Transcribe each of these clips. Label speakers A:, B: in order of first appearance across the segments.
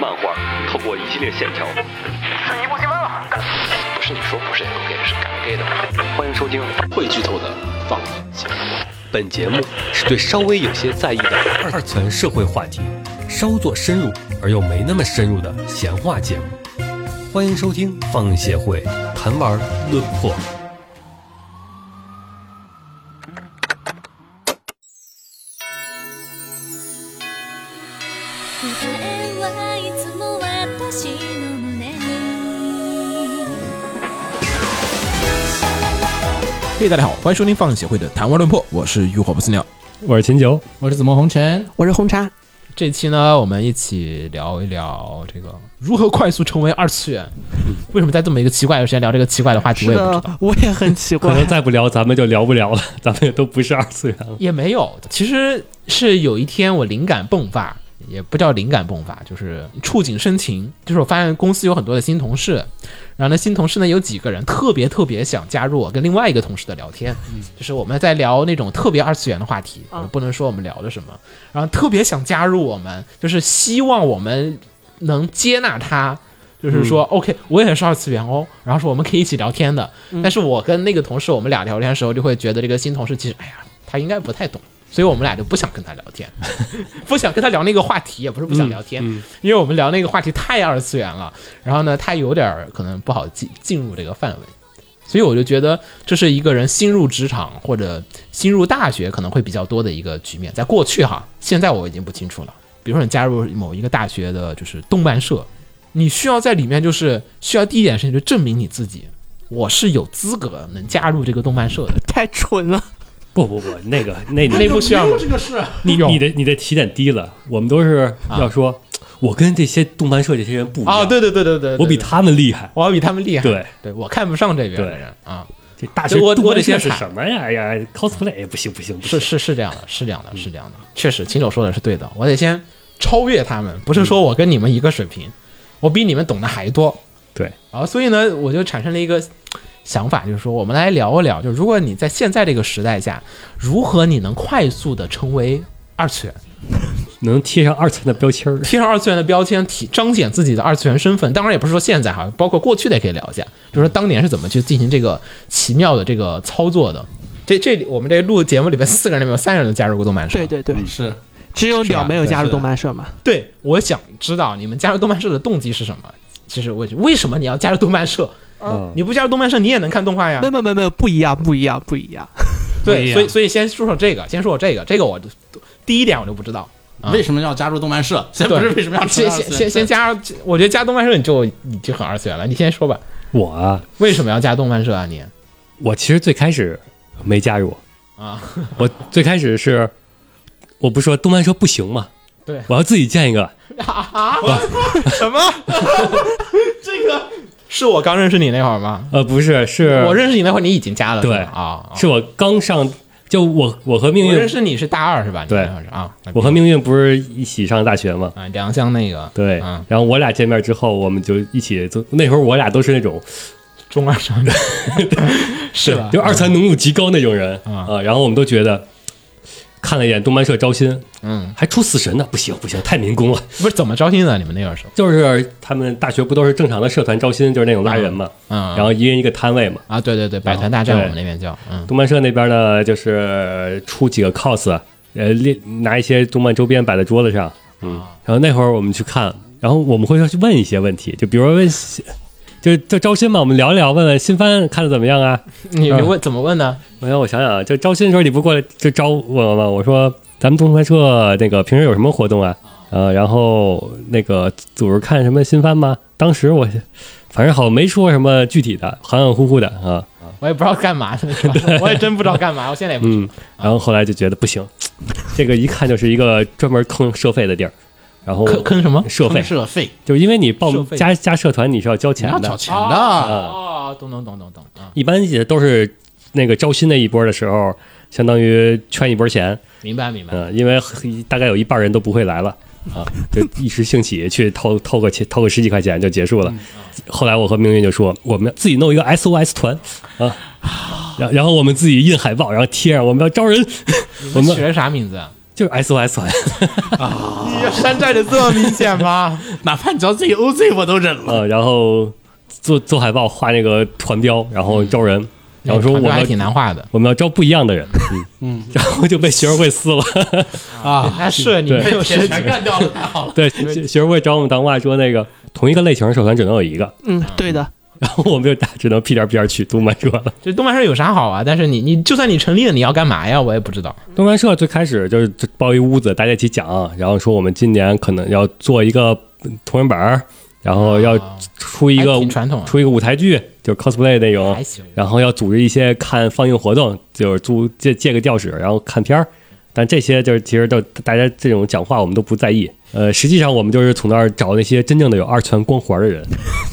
A: 漫画透过一系列线条，
B: 是一部新闻啊！
A: 不是你说不是 L gay 是敢 gay 的。欢迎收听会剧透的放映节目。本节目是对稍微有些在意的二层社会话题稍作深入而又没那么深入的闲话节目。欢迎收听放映协会谈玩论破。
C: 嘿，大家好，欢迎收听放映协会的谈话论破，我是浴火不死鸟。
D: 我是秦九，
E: 我是紫梦红尘，
F: 我是红茶，
C: 这期呢，我们一起聊一聊这个如何快速成为二次元。为什么在这么一个奇怪的时间聊这个奇怪的话题，我
F: 是
C: 也不知道。，
F: 的我也很奇怪
D: 可能。再不聊咱们就聊不了了，咱们也都不是二次元了。
C: 也没有，其实是有一天我灵感迸发，也不叫灵感迸发，就是触景生情。就是我发现公司有很多的新同事，然后呢，新同事呢有几个人特别特别想加入我跟另外一个同事的聊天，就是我们在聊那种特别二次元的话题，
F: 啊
C: 不能说我们聊的什么，然后特别想加入我们，就是希望我们能接纳他。就是说、o k 我也是二次元哦，然后说我们可以一起聊天的。但是我跟那个同事，我们俩聊天的时候，就会觉得这个新同事其实，哎呀，他应该不太懂，所以我们俩就不想跟他聊天，不想跟他聊那个话题，也不是不想聊天，因为我们聊那个话题太二次元了，然后呢，他有点儿可能不好进进入这个范围，所以我就觉得这是一个人新入职场或者新入大学可能会比较多的一个局面，在过去哈，现在我已经不清楚了。比如说你加入某一个大学的就是动漫社，你需要在里面就是需要第一件事情就证明你自己，我是有资格能加入这个动漫社的。
F: 太蠢了，
D: 不不不，那个那
C: 那
D: 你
C: 不需要
E: 这个是
D: 你你的你的起点低了，我们都是要说，我跟这些动漫社这些人不一样，
C: 啊，对对对对对，
D: 我比，他们厉害。
C: 我要比他们厉害。
D: 对，
C: 对我看不上这边的
D: 对。
C: 人啊，
D: 这大学
C: 我我
D: 动漫社是
C: 得先喊
D: 什么呀？哎呀，cosplay 不行不行不
C: 是
D: 行，
C: 是是这样的，是这样的，是这样的，确实，秦九说的是对的，我得先超越他们，不是说我跟你们一个水平，我比你们懂得还多。
D: 对，
C: 啊所以呢，我就产生了一个想法，就是说，我们来聊一聊，就如果你在现在这个时代下，如何你能快速的成为二次元，
D: 能贴上二次元的标签儿。
C: 贴上二次元的标签，体彰显自己的二次元身份。当然，也不是说现在哈，包括过去的也可以聊一下，就是说当年是怎么去进行这个奇妙的这个操作的。这这里我们这录节目里面四个人里面有三个人都加入过动漫社，
F: 对对对，
E: 是
F: 只有
C: 是吧
F: 鸟没有加入动漫社嘛？
C: 对，我想知道你们加入动漫社的动机是什么？其实我为什么你要加入动漫社？
D: 嗯，
C: 你不加入动漫社，你也能看动画呀
F: 没。有没有没有，不一样不一样不一样。
C: 对，所以所以先说说这个，先说说这个，这个我第一点我就不知道。啊
E: 为什么要加入动漫社？先不是为什么要
C: 先先先先加入，我觉得加动漫社你就已经很二次元了。你先说吧，
D: 我啊，
C: 为什么要加动漫社啊你？
D: 我其实最开始没加入，
C: 啊，
D: 我最开始是，我不是说动漫社不行吗？
C: 对
D: 我要自己建一个。
C: 啊，什么？这个是我刚认识你那会儿吗？
D: 呃，不是，是
C: 我认识你那会儿，你已经加了
D: 对
C: 啊，啊
D: 是我刚上，就我我和命
C: 运认，识你是大二是吧？
D: 对
C: 啊，
D: 我和命运不是一起上大学吗？
C: 啊良乡那个
D: 对，
C: 嗯
D: 然后我俩见面之后，我们就一起做。那时候我俩都是那种，
C: 中二少女，是吧？
D: 就二次元浓度极高那种人
C: 啊
D: 啊。然后我们都觉得，看了一眼动漫社招新，
C: 嗯，
D: 还出死神呢，不行不行，太民工了。
C: 不是怎么招新的？你们那个时候，
D: 就是他们大学不都是正常的社团招新，就是那种拉人嘛，
C: 嗯，
D: 然后一人一个摊位嘛。
C: 啊，对对对，百团大战我们那边叫，嗯，
D: 动漫社那边呢，就是出几个 cos，呃，列拿一些动漫周边摆在桌子上，嗯，然后那会儿我们去看，然后我们会要去问一些问题，就比如说问，就就招新嘛，我们聊一聊，问问新番看的怎么样啊？
C: 你你问怎么问呢？
D: 我想我想想啊，就招新的时候你不过来就招我吗？我说咱们动漫社那个平时有什么活动啊？呃，然后那个组织看什么新番吗？当时我反正好像没说什么具体的，含含糊糊的啊。
C: 我也不知道干嘛的，我也真不知道干嘛，我现在也不知
D: 嗯，然后后来就觉得不行，这个一看就是一个专门坑社费的地儿。然后
C: 坑坑什么？
D: 社费，
E: 社费，
D: 就是因为你报加加社团你是要交钱的，
E: 要缴钱的。
C: 啊，懂懂懂懂懂啊，
D: 一般也都是那个招新那一波的时候，相当于圈一波钱，
C: 明白明白。
D: 嗯，因为大概有一半人都不会来了啊，就一时兴起去偷偷 个钱，偷个十几块钱就结束了。后来我和命运就说，我们自己弄一个 SOS 团啊，然然后我们自己印海报，然后贴上我们要招人，我们
C: 你们取了啥名字啊？
D: 就是 SOS 团
C: 你山寨的这么明显吗？
E: 哪怕你叫 ZOZ 我都忍了。
D: 呃，然后做做海报画那个团标，然后招人，然后说我们要
C: 还挺难画的。
D: 我们要招不一样的人，嗯。嗯，然后就被学生会撕了。
E: 啊，
C: 那是你没有
E: 钱
C: 实
E: 全干掉了，太好了。
D: 对，学学生会找我们当话说那个同一个类型的社团只能有一个，
F: 嗯，对的，
D: 然后我们就只能屁颠屁颠去动漫社了。
C: 这动漫社有啥好啊？但是你你就算你成立了，你要干嘛呀？我也不知道。
D: 动漫社最开始就是就包一屋子，大家一起讲，然后说我们今年可能要做一个同人本儿，然后要出一个
C: 还挺传统啊
D: 出一个舞台剧，就是 cosplay 那种然后要组织一些看放映活动，就是租借借个教室，然后看片儿。但这些就是其实都大家这种讲话我们都不在意。呃，实际上我们就是从那儿找那些真正的有二次元光环的人，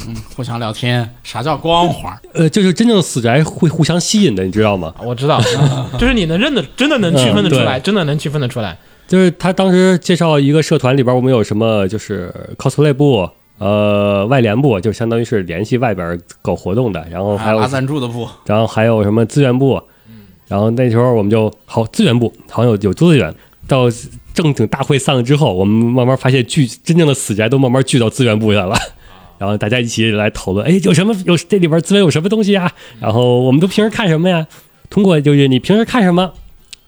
D: 嗯
E: 互相聊天，啥叫光环？
D: 呃，就是真正的死宅会互相吸引的，你知道吗？
C: 我知道，就是你能认得，真的能区分得出来，
D: 嗯
C: 真的能区分得出来。
D: 就是他当时介绍一个社团里边，我们有什么就是 cosplay 部，呃，外联部，就相当于是联系外边搞活动的，然后还有
E: 拉赞助的部？
D: 然后还有什么资源部，然后那时候我们就好资源部好像有有资源，到正经大会散了之后，我们慢慢发现聚真正的死宅都慢慢聚到资源部来了。然后大家一起来讨论，哎，有什么有这里边资源有什么东西啊？然后我们都平时看什么呀？通过就是你平时看什么，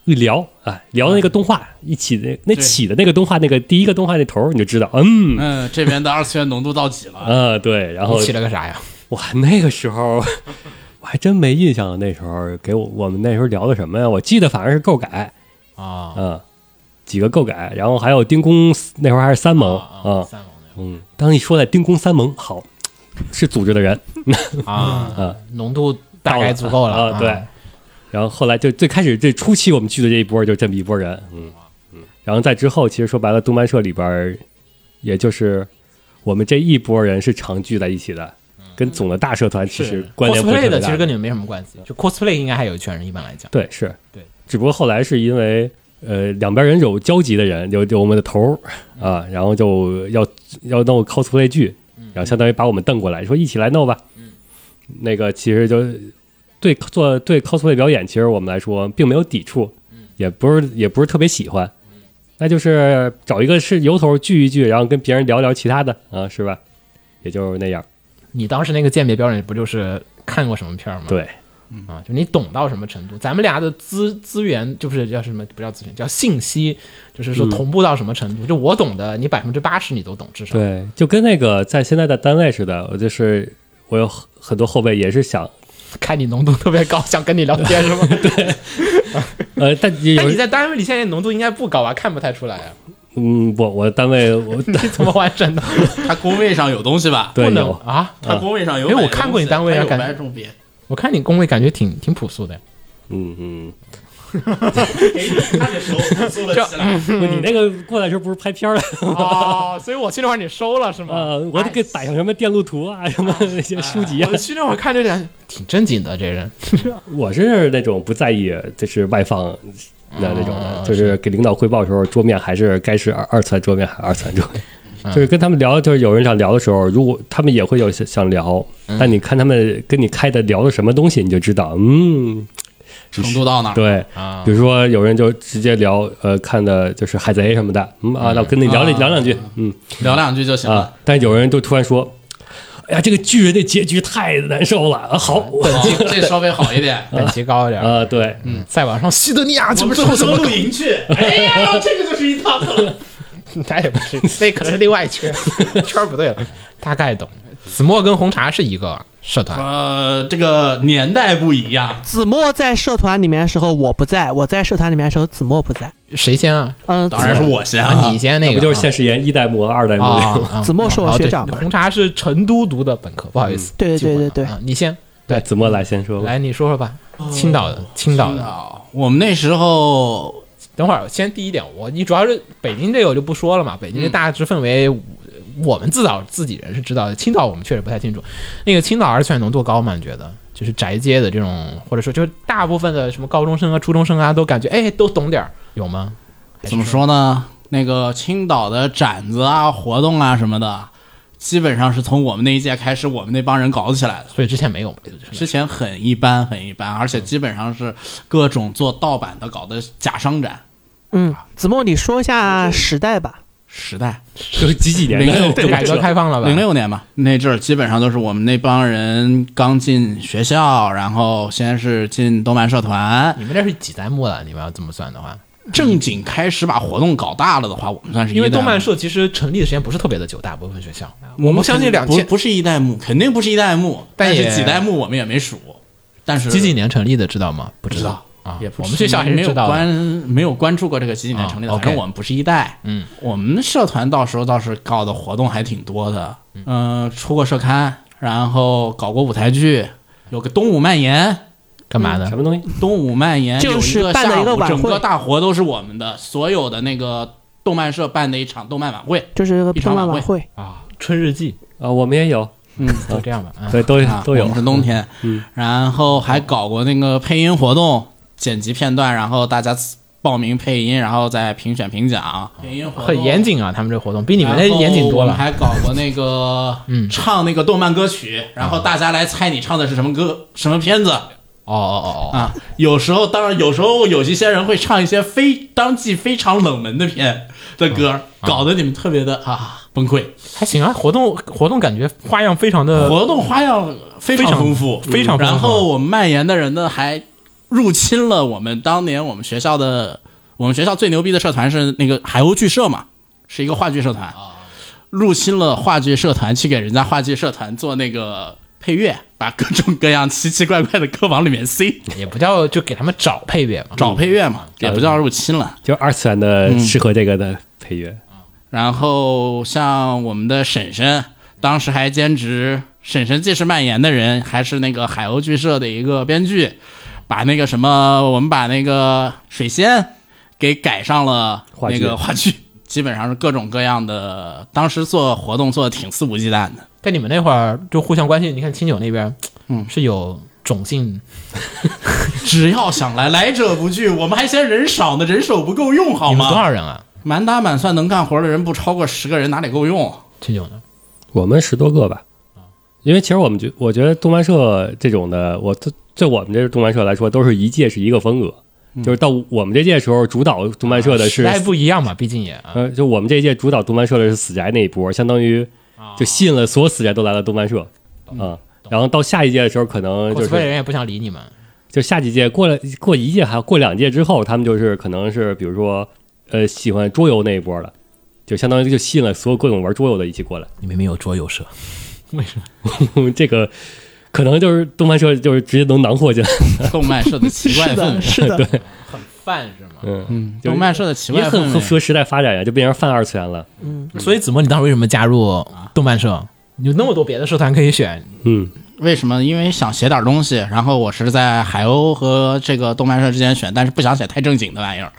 D: 一聊啊，聊那个动画，一起的那起的那个动画那个第一个动画那头儿，你就知道，嗯
E: 嗯，这边的二次元浓度到几了？
D: 啊对，然后
C: 起了个啥呀？
D: 哇，那个时候我还真没印象。那时候给我我们那时候聊的什么呀？我记得反正是够改，
C: 啊
D: 嗯，几个够改，然后还有丁公那会儿还是三盟啊，
C: 三盟
D: 嗯，当一说在丁公三盟，好，是组织的人
C: 啊
D: 啊，
C: 浓度大概足够了
D: 啊，对。然后后来就最开始这初期我们聚的这一波就这么一波人，嗯嗯，然后在之后其实说白了，动漫社里边也就是我们这一波人是常聚在一起的，跟总的大社团其实关联不是
C: cosplay
D: 特别大
C: 的其实跟你们没什么关系，就 cosplay 应该还有一圈人，一般来讲。
D: 对，是，
C: 对，
D: 只不过后来是因为呃两边人有交集的人，有有我们的头儿啊，然后就要要弄 cosplay 剧，然后相当于把我们瞪过来，说一起来弄吧。那个其实就对做对 cosplay 表演，其实我们来说并没有抵触，也不是也不是特别喜欢，那就是找一个是由头聚一聚，然后跟别人聊聊其他的啊，是吧？也就是那样，
C: 你当时那个鉴别标准不就是看过什么片儿吗？
D: 对，
C: 啊，就你懂到什么程度？咱们俩的资资源就是叫什么？不叫资源，叫信息，就是说同步到什么程度？就我懂的，你百分之八十你都懂，至少。
D: 对，就跟那个在现在的单位似的，我就是我有很很多后辈也是想，
C: 看你浓度特别高，想跟你聊天是吗？对。
D: 呃，但
C: 但你在单位里现在浓度应该不高啊，看不太出来啊。
D: 嗯，我我单位我
C: 你怎么完整的？
E: 他工位上有东西吧？
D: 对
C: 不能
D: 有
C: 啊！
E: 他工位上有
C: 因为我。看过你单位啊感觉
E: 重别。
C: 我看你工位感觉挺挺朴素的呀。
D: 嗯嗯，
E: 他的手收了起来。
D: 不你那个过来时候不是拍片儿了
C: 哦，所以我去那会儿你收了是吗？
D: 呃？我得给摆上什么电路图啊，什么那些书籍啊
C: 我。去那会儿看着点挺正经的，这人
D: 我是那种不在意就是外放的那种
C: 哦
D: 的，就是给领导汇报的时候，桌面还是该是二二次元桌面还是二次元桌面。
C: 嗯
D: 就是跟他们聊，就是有人想聊的时候，如果他们也会有想想聊，
C: 嗯
D: 但你看他们跟你开的聊的什么东西，你就知道，嗯，
E: 程度到哪？
D: 对，
C: 啊
D: 比如说有人就直接聊，呃，看的就是海贼什么的，嗯啊，那我跟你聊
E: 两
D: 聊两句，嗯
E: 聊两句就行了
D: 啊。，但有人就突然说，哎呀，这个巨人的结局太难受了啊，好，
E: 这稍微好一点。
C: 等级高一点。
D: 啊，对，
C: 嗯，再往上，西德尼亚这
E: 我
C: 不是什么
E: 们最后什么露营去？哎呀，这个就是一套梗。
C: 那也不是，那可能是另外一圈 圈不对了，大概懂。子墨跟红茶是一个社团，
E: 呃，这个年代不一样，
F: 子墨在社团里面的时候我不在，我在社团里面的时候子墨不在。
C: 谁先啊？
F: 嗯，
E: 当然是我先
C: 啊，你先那个
D: 不就是现实言一代目和二代目那种？
C: 啊啊？
F: 子墨是我学长
C: 红茶是成都读的本科，不好意思。
F: 对对对对
C: 你先
D: 对，子墨来先说。
C: 来，你说说吧。青岛的，青岛的。
E: 啊，我们那时候
C: 等会儿先第一点，我你主要是北京这个我就不说了嘛，北京的大致氛围。我们自导自己人是知道的，青岛我们确实不太清楚。那个青岛二次元浓度高吗？你觉得？就是宅街的这种，或者说就是大部分的什么高中生啊、初中生啊，都感觉哎都懂点儿，有吗？
E: 怎么？说呢？那个青岛的展子啊、活动啊什么的，基本上是从我们那一届开始，我们那帮人搞起来的。
C: 所以之前没有嘛，
E: 之前很一般，很一般，而且基本上是各种做盗版的搞的假商展，
F: 嗯，子墨，你说一下时代吧。
E: 时代
D: 就是几几年
E: 零六
D: 的
C: 改革开放了吧？
E: 零六年吧，那阵儿基本上都是我们那帮人刚进学校，然后先是进动漫社团，
C: 你们这是几代目了？你们要这么算的话，
E: 正经开始把活动搞大了的话，我们算是一代
C: 因为动漫社其实成立的时间不是特别的久，大部分学校，
E: 我们
C: 们相信两千
E: 不不是一代目，肯定不是一代目，但是几代目我们也没数，但是
C: 几几年成立的知道吗？不知道
E: 不知道。
C: 啊，
E: 也不
C: 我们学校还是
E: 没有。关没有关注过这个几几年成立的，
C: 啊
E: 反正我们不是一代。
C: 嗯，
E: 我们社团到时候倒是搞的活动还挺多的，嗯、出过社刊，然后搞过舞台剧，有个东武蔓延，
C: 干嘛的
D: 什？么东西？
E: 东武蔓延
F: 就是
E: 有一个
F: 办了一个
E: 下午
F: 晚会
E: 整个大活都是我们的，所有的那个动漫社办的一场动漫晚会，
F: 就是这个
E: 一场晚
F: 动漫晚会，
C: 啊，春日记
D: 啊，我们也有，
E: 嗯，
C: 都这样吧。啊，
D: 对，都
E: 啊，
D: 都有
E: 我们。是冬天，
D: 嗯，
E: 然后还搞过那个配音活动，剪辑片段，然后大家报名配音，然后再评选评奖，配音
C: 很严。谨啊，他们这活动比你们那严谨多了。
E: 我们还搞过那个，
C: 嗯
E: 唱那个动漫歌曲，然后大家来猜你唱的是什么歌、什么片子
C: 哦哦哦哦，
E: 啊？有时候，当然有时候有一些人会唱一些非当季非常冷门的片的歌，搞得你们特别的啊崩溃。
C: 还行啊，活动活动感觉花样非常的
E: 活动花样非常丰富，
C: 非常丰富
E: 然后我们蔓延的人呢，还入侵了我们当年我们学校的，我们学校最牛逼的社团是那个海鸥剧社嘛，是一个话剧社团，入侵了话剧社团，去给人家话剧社团做那个配乐，把各种各样奇奇怪怪的歌往里面塞，
C: 也不叫就给他们找配乐嘛。
E: 找配乐嘛，也不叫入侵了。
D: 就二次元的适合这个的配乐，
E: 然后像我们的婶婶，当时还兼职，婶婶既是蔓延的人，还是那个海鸥剧社的一个编剧，把那个什么，我们把那个水仙给改上了那个话剧，基本上是各种各样的。当时做活动做的挺肆无忌惮的，
C: 在你们那会儿就互相关心，你看清酒那边，
E: 嗯
C: 是有种姓
E: 只要想来，来者不拒。我们还嫌人少呢，人手不够用，好
C: 你们多？少人啊？
E: 满打满算能干活的人不超过十个人，哪里够用？
C: 清酒呢？
D: 我们十多个吧。因为其实我们觉，我觉得动漫社这种的，我对对我们这个动漫社来说，都是一届是一个风格。就是到我们这届时候，主导动漫社的是
C: 时代不一样嘛，毕竟也啊
D: 呃，就我们这一届主导动漫社的是死宅那一波，相当于就吸引了所有死宅都来了动漫社啊、然后到下一届的时候，可能就是
C: 人也不想理你们。
D: 就下几届过了过一届还过两届之后，他们就是可能是比如说呃喜欢桌游那一波的，就相当于就吸引了所有各种玩桌游的一起过来。
C: 你明明有桌游社，为什么？
D: 这个可能就是动漫社就是直接能囊括进来。
E: 动漫社的奇怪
F: 是
E: 氛围
F: 的，，是的，
C: 很泛是吗？
D: 嗯，
E: 嗯，动漫社的奇怪氛围。
D: 也很和时代发展呀，就变成泛二次元了。
C: 嗯所以子墨，你当时为什么加入动漫社？有那么多别的社团可以选，
D: 嗯，
E: 为什么？因为想写点东西，然后我是在海鸥和这个动漫社之间选，但是不想写太正经的玩意儿，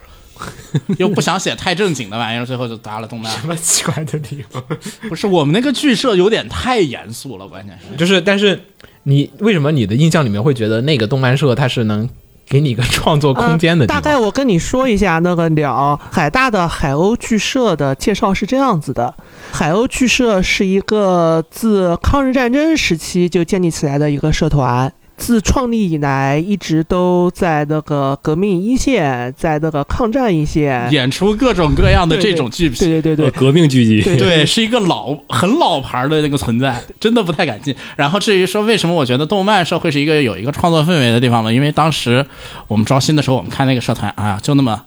E: 又不想写太正经的玩意儿，最后就搭了动漫。
C: 什么奇怪的理由？
E: 不是我们那个剧社有点太严肃了，关键是
C: 就是，但是你为什么你的印象里面会觉得那个动漫社它是能给你一个创作空间的
F: 大？概我跟你说一下，那个鸟海大的海鸥剧社的介绍是这样子的：海鸥剧社是一个自抗日战争时期就建立起来的一个社团。自创立以来，一直都在那个革命一线，在那个抗战一线。
E: 演出各种各样的这种剧
F: 对对对对
D: 呃革命剧集，
F: 对
E: 对，是一个老很老牌的那个存在，真的不太敢进。然后至于说为什么我觉得动漫社会是一个有一个创作氛围的地方呢？因为当时我们招新的时候，我们看那个社团啊，就那么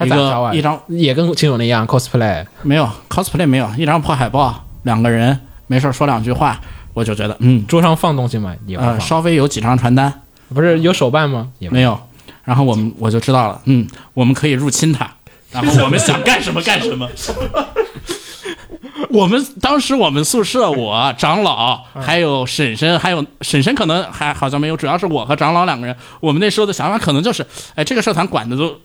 E: 一？个一张
C: 也跟秦勇那样 cosplay，
E: 没有 cosplay 没有一张破海报，两个人没事儿说两句话，我就觉得嗯
C: 桌上放东西吗？也不
E: 呃，稍微有几张传单
C: 不是有手办吗？也
E: 没有，然后我们我就知道了，嗯，我们可以入侵他，然后我们想干什么干什么。我们当时我们宿舍，我长老还有婶婶，还有婶婶可能还好像没有，主要是我和长老两个人。我们那时候的想法可能就是，哎，这个社团管的都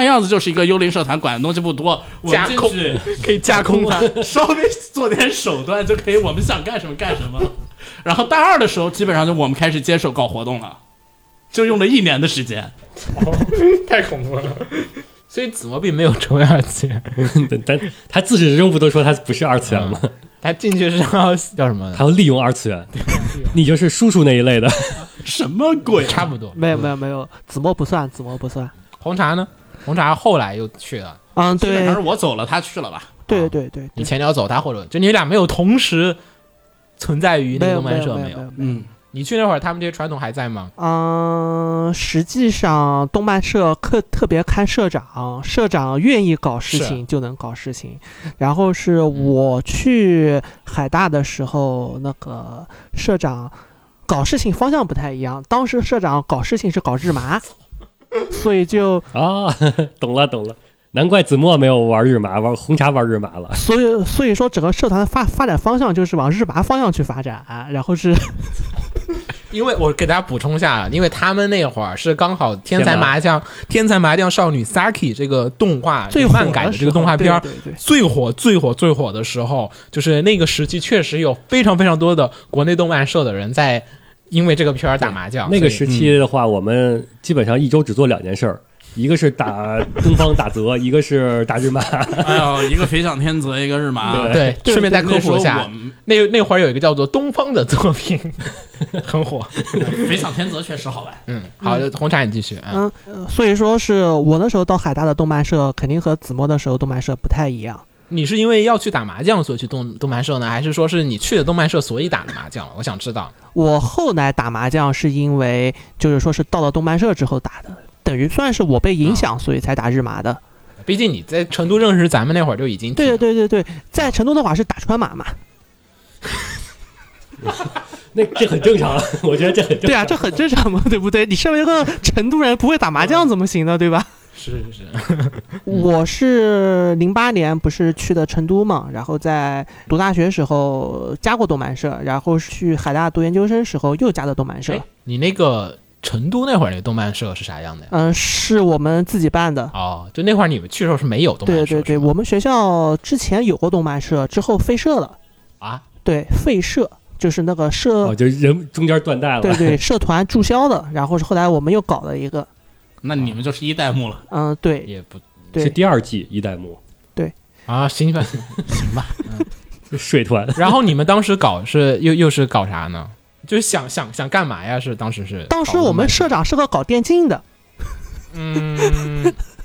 E: 看样子就是一个幽灵社团，管的东西不多，我们进去
C: 可以架空它。
E: 稍微做点手段就可以，我们想干什么干什么。然后大二的时候，基本上就我们开始接手搞活动了，就用了一年的时间。
C: 太恐怖了。所以子墨并没有成为二次元，
D: 但他自始至终不都说他不是二次元吗？
C: 他进去是要叫什么？
D: 他要利用二次元，你就是叔叔那一类的。
E: 什么鬼？
C: 差不多。
F: 没有没有没有，子墨不算，子墨不算。
C: 红茶呢？红茶后来又去了，
F: 嗯，对
E: 基本上是我走了，他去了吧？
F: 对对对，
C: 你前脚走，他或者就你俩没有同时存在于那个动漫社没
F: 没有没有。
E: 嗯，
C: 你去那会儿，他们这些传统还在吗？
F: 嗯，实际上动漫社特特别看社长，社长愿意搞事情就能搞事情。然后是我去海大的时候，那个社长搞事情方向不太一样。当时社长搞事情是搞日麻，所以就
D: 啊，懂了懂了，难怪子墨没有玩日麻，玩红茶玩日麻了。
F: 所以所以说整个社团的发发展方向就是往日麻方向去发展。啊然后是
C: 因为我给大家补充一下，因为他们那会儿是刚好《天才麻将》《天才麻将少女 Saki》这个动画
F: 最火
C: 漫改的这个动画片儿
F: 对对对
C: 最火、最火、最火的时候，就是那个时期，确实有非常非常多的国内动漫社的人在因为这个片儿打麻将。
D: 那个时期的话，我们基本上一周只做两件事儿，一个是打 东方打泽，一个是打日麻。
E: 哎呦，一个飞向天泽，一个日麻，
D: 对
C: 对，顺便再科普一下那那会儿有一个叫做东方的作品，很火。
E: 飞向天泽确实好玩。
C: 嗯，好，红茶你继续。嗯，
F: 所以说是我那时候到海大的动漫社，肯定和子墨的时候动漫社不太一样。
C: 你是因为要去打麻将所以去动动漫社呢，还是说是你去的动漫社所以打的麻将？我想知道。
F: 我后来打麻将是因为就是说是到了动漫社之后打的，等于算是我被影响，所以才打日麻的。
C: 毕竟你在成都认识咱们那会儿就已经
F: 对对对对对，在成都的话是打川麻嘛。
D: 那这很正常，我觉得这很正常。
F: 对啊，这很正常嘛，对不对？你身为一个成都人，不会打麻将怎么行呢？对吧？
C: 是是是，
F: 我是零八年不是去的成都嘛，然后在读大学时候加过动漫社，然后去海大读研究生时候又加的动漫社
C: 哎。，你那个成都那会儿那个动漫社是啥样的呀？
F: 嗯，是我们自己办的。
C: 哦，就那会儿你们去的时候是没有动漫社，
F: 对对对，我们学校之前有过动漫社，之后废社了。
C: 啊，
F: 对，废社就是那个社，
D: 哦，就人中间断代了。
F: 对对，社团注销的。然后是后来我们又搞了一个，
E: 那你们就是一代目了。
F: 嗯，对
C: 也不
D: 是，第二季一代目对
C: 啊，行吧行行吧。
D: 水团。
C: 然后你们当时搞是又又是搞啥呢？就是想想想干嘛呀？是当时是
F: 当时我们社长是个搞电竞的，
C: 嗯，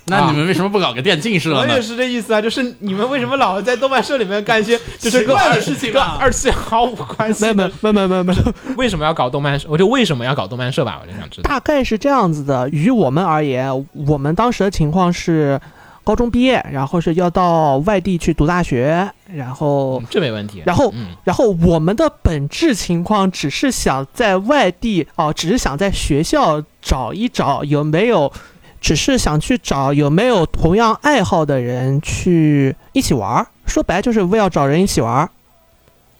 E: 那你们为什么不搞个电竞社呢
C: 我也？是这意思啊，就是你们为什么老在动漫社里面干一些 就是
E: 怪的
C: 二
E: 事情跟
C: 二次元毫无关系
F: 没
C: 的？
F: 没没没没没，
C: 为什么要搞动漫社？我就为什么要搞动漫社吧？我就想知道。
F: 大概是这样子的。于我们而言，我们当时的情况是高中毕业，然后是要到外地去读大学，然后
C: 嗯这没问题。
F: 然后
C: 嗯，
F: 然后我们的本质情况只是想在外地哦，只是想在学校找一找有没有，只是想去找有没有同样爱好的人去一起玩儿。说白就是为了找人一起玩儿。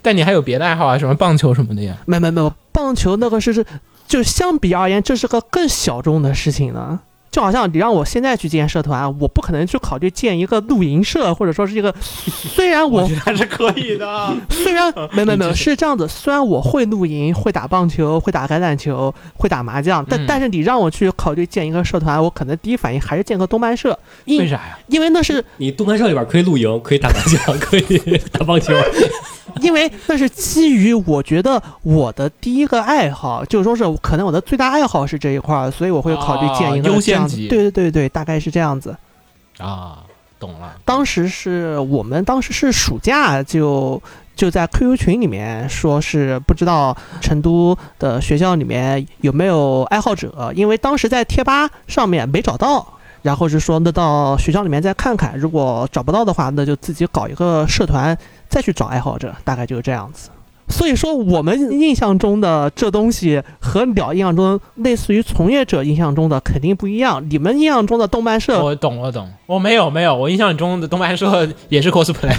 C: 但你还有别的爱好啊，什么棒球什么的呀？
F: 没没没有，棒球那个是是，就相比而言，这是个更小众的事情呢。就好像你让我现在去建社团，我不可能去考虑建一个露营社，或者说是一个，虽然我
C: 觉得还是可以的。
F: 虽然 没没没是这样子，虽然我会露营、会打棒球、会打橄榄球、会打麻将，但、
C: 嗯
F: 但是你让我去考虑建一个社团，我可能第一反应还是建个动漫社，因
C: 为啥呀？
F: 因为那是
D: 你动漫社里边可以露营，可以打麻将，可以打棒球。
F: 因为那是基于我觉得我的第一个爱好，就是说是可能我的最大爱好是这一块儿，所以我会考虑建一个
C: 哦优先级
F: 对对对对，大概是这样子。
C: 啊，懂了。
F: 当时是我们当时是暑假就就在 QQ 群里面说是不知道成都的学校里面有没有爱好者，因为当时在贴吧上面没找到。然后是说，那到学校里面再看看，如果找不到的话，那就自己搞一个社团，再去找爱好者，大概就是这样子。所以说，我们印象中的这东西和鸟印象中类似于从业者印象中的肯定不一样。你们印象中的动漫社
C: 我懂，我懂。我没有，没有。我印象中的动漫社也是 cosplay，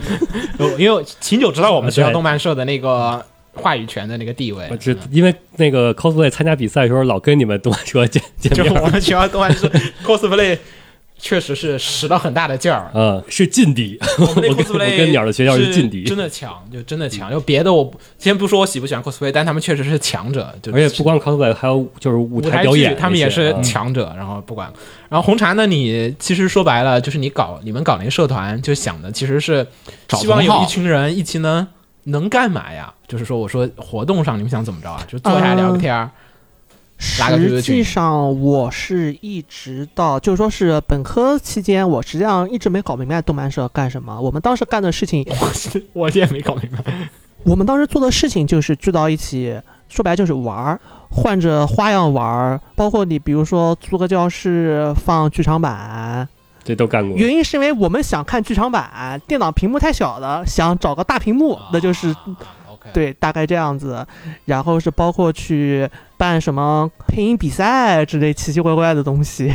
C: 因为秦九知道我们学校动漫社的那个话语权的那个地位
D: 我，知，因为那个 cosplay 参加比赛的时候，老跟你们动漫社见 见
C: 就
D: 面就。
C: 我们学校动漫社 cosplay 确实是使了很大的劲儿。
D: 嗯，是劲敌。
C: 我们 cosplay
D: 我跟鸟的学校是劲敌
C: 真的强，就真的强。就别的我先不说我喜不喜欢 cosplay，但他们确实是强者。就
D: 而且不光 cosplay，还有就是舞
C: 舞台
D: 表演，
C: 他们也是
D: 嗯
C: 强者。然后不管，然后红茶呢，你其实说白了就是你搞你们搞那个社团，就想的其实是希望有一群人一起能能干嘛呀？就是说，我说活动上你们想怎么着啊？就坐下来聊个天儿。
F: 实际。上，我是一直到就是说是本科期间，我实际上一直没搞明白动漫社干什么。我们当时干的事情，
C: 我也没搞明白。
F: 我们当时做的事情就是聚到一起，说白就是玩儿，换着花样玩儿。包括你比如说租个教室放剧场版，
D: 这都干过。
F: 原因是因为我们想看剧场版，电脑屏幕太小了，想找个大屏幕，那就是
C: 啊
F: 对，大概这样子。然后是包括去办什么配音比赛之类奇奇怪怪的东西。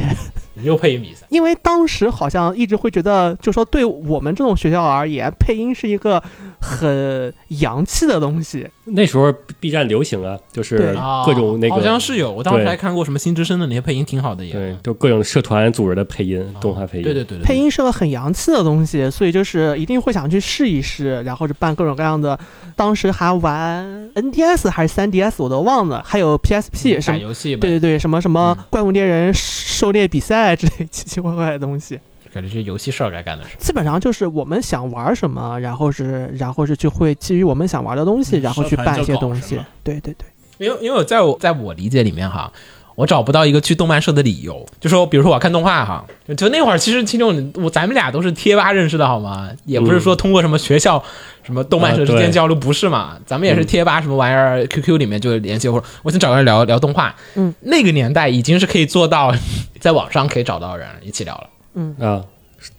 C: 你又配音比赛，
F: 因为当时好像一直会觉得，就说对我们这种学校而言，配音是一个很洋气的东西。
D: 那时候 B 站流行啊，就是各种那个，
C: 好像是有，我当时还看过什么新之声的那些配音挺好的也。
D: 对，就各种社团组织的配音，动画配音。
C: 对对对对，
F: 配音是个很洋气的东西，所以就是一定会想去试一试，然后就办各种各样的。当时还玩 NDS 还是 3DS，我都忘了，还有 PSP 什
C: 打
F: 么。
C: 游戏呗，
F: 对对对，什么什么
C: 嗯
F: 怪物猎人狩猎比赛之类 奇奇怪怪的东西，
C: 感觉这游戏事儿该干的事。
F: 基本上就是我们想玩什么，然后是然后是就会基于我们想玩的东西，
E: 嗯
F: 然后去办一些东西。对对对。
C: 因为因为在我在我理解里面哈，我找不到一个去动漫社的理由。就说比如说我要看动画哈，就那会儿其实听众我咱们俩都是贴吧认识的好吗？也不是说通过什么学校什么动漫社之间交流，不是嘛？咱们也是贴吧什么玩意儿，QQ 里面就联系，或者我想找个人聊聊动画。
F: 嗯，
C: 那个年代已经是可以做到在网上可以找到人一起聊了。
D: 嗯啊，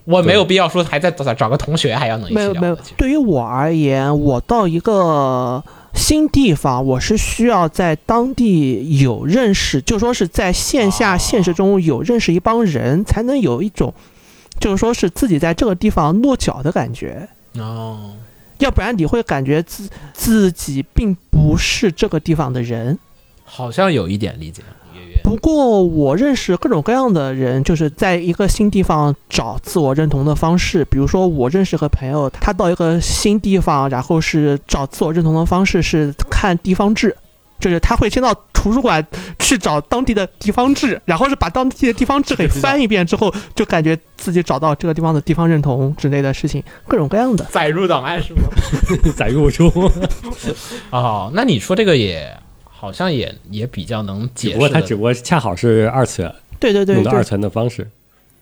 C: 我没有必要说还在找找个同学还要能一起
F: 没有没有对于我而言，我到一个新地方，我是需要在当地有认识，就说是在线下现实中有认识一帮人，才能有一种，就是说是自己在这个地方落脚的感觉。
C: 哦，
F: 要不然你会感觉自自己并不是这个地方的人。
C: 好像有一点理解。
F: 不过我认识各种各样的人，就是在一个新地方找自我认同的方式。比如说，我认识个朋友，他到一个新地方，然后是找自我认同的方式是看地方志，就是他会先到图书馆去找当地的地方志，然后是把当地的地方志给翻一遍之后，就感觉自己找到这个地方的地方认同之类的事情，各种各样的。
C: 载入档案是吗？
D: 载入中。
C: 哦，那你说这个也好像也也比较能解释。
D: 只不过它只不过恰好是二次元，
F: 对对对对，
D: 用的二次元的方式。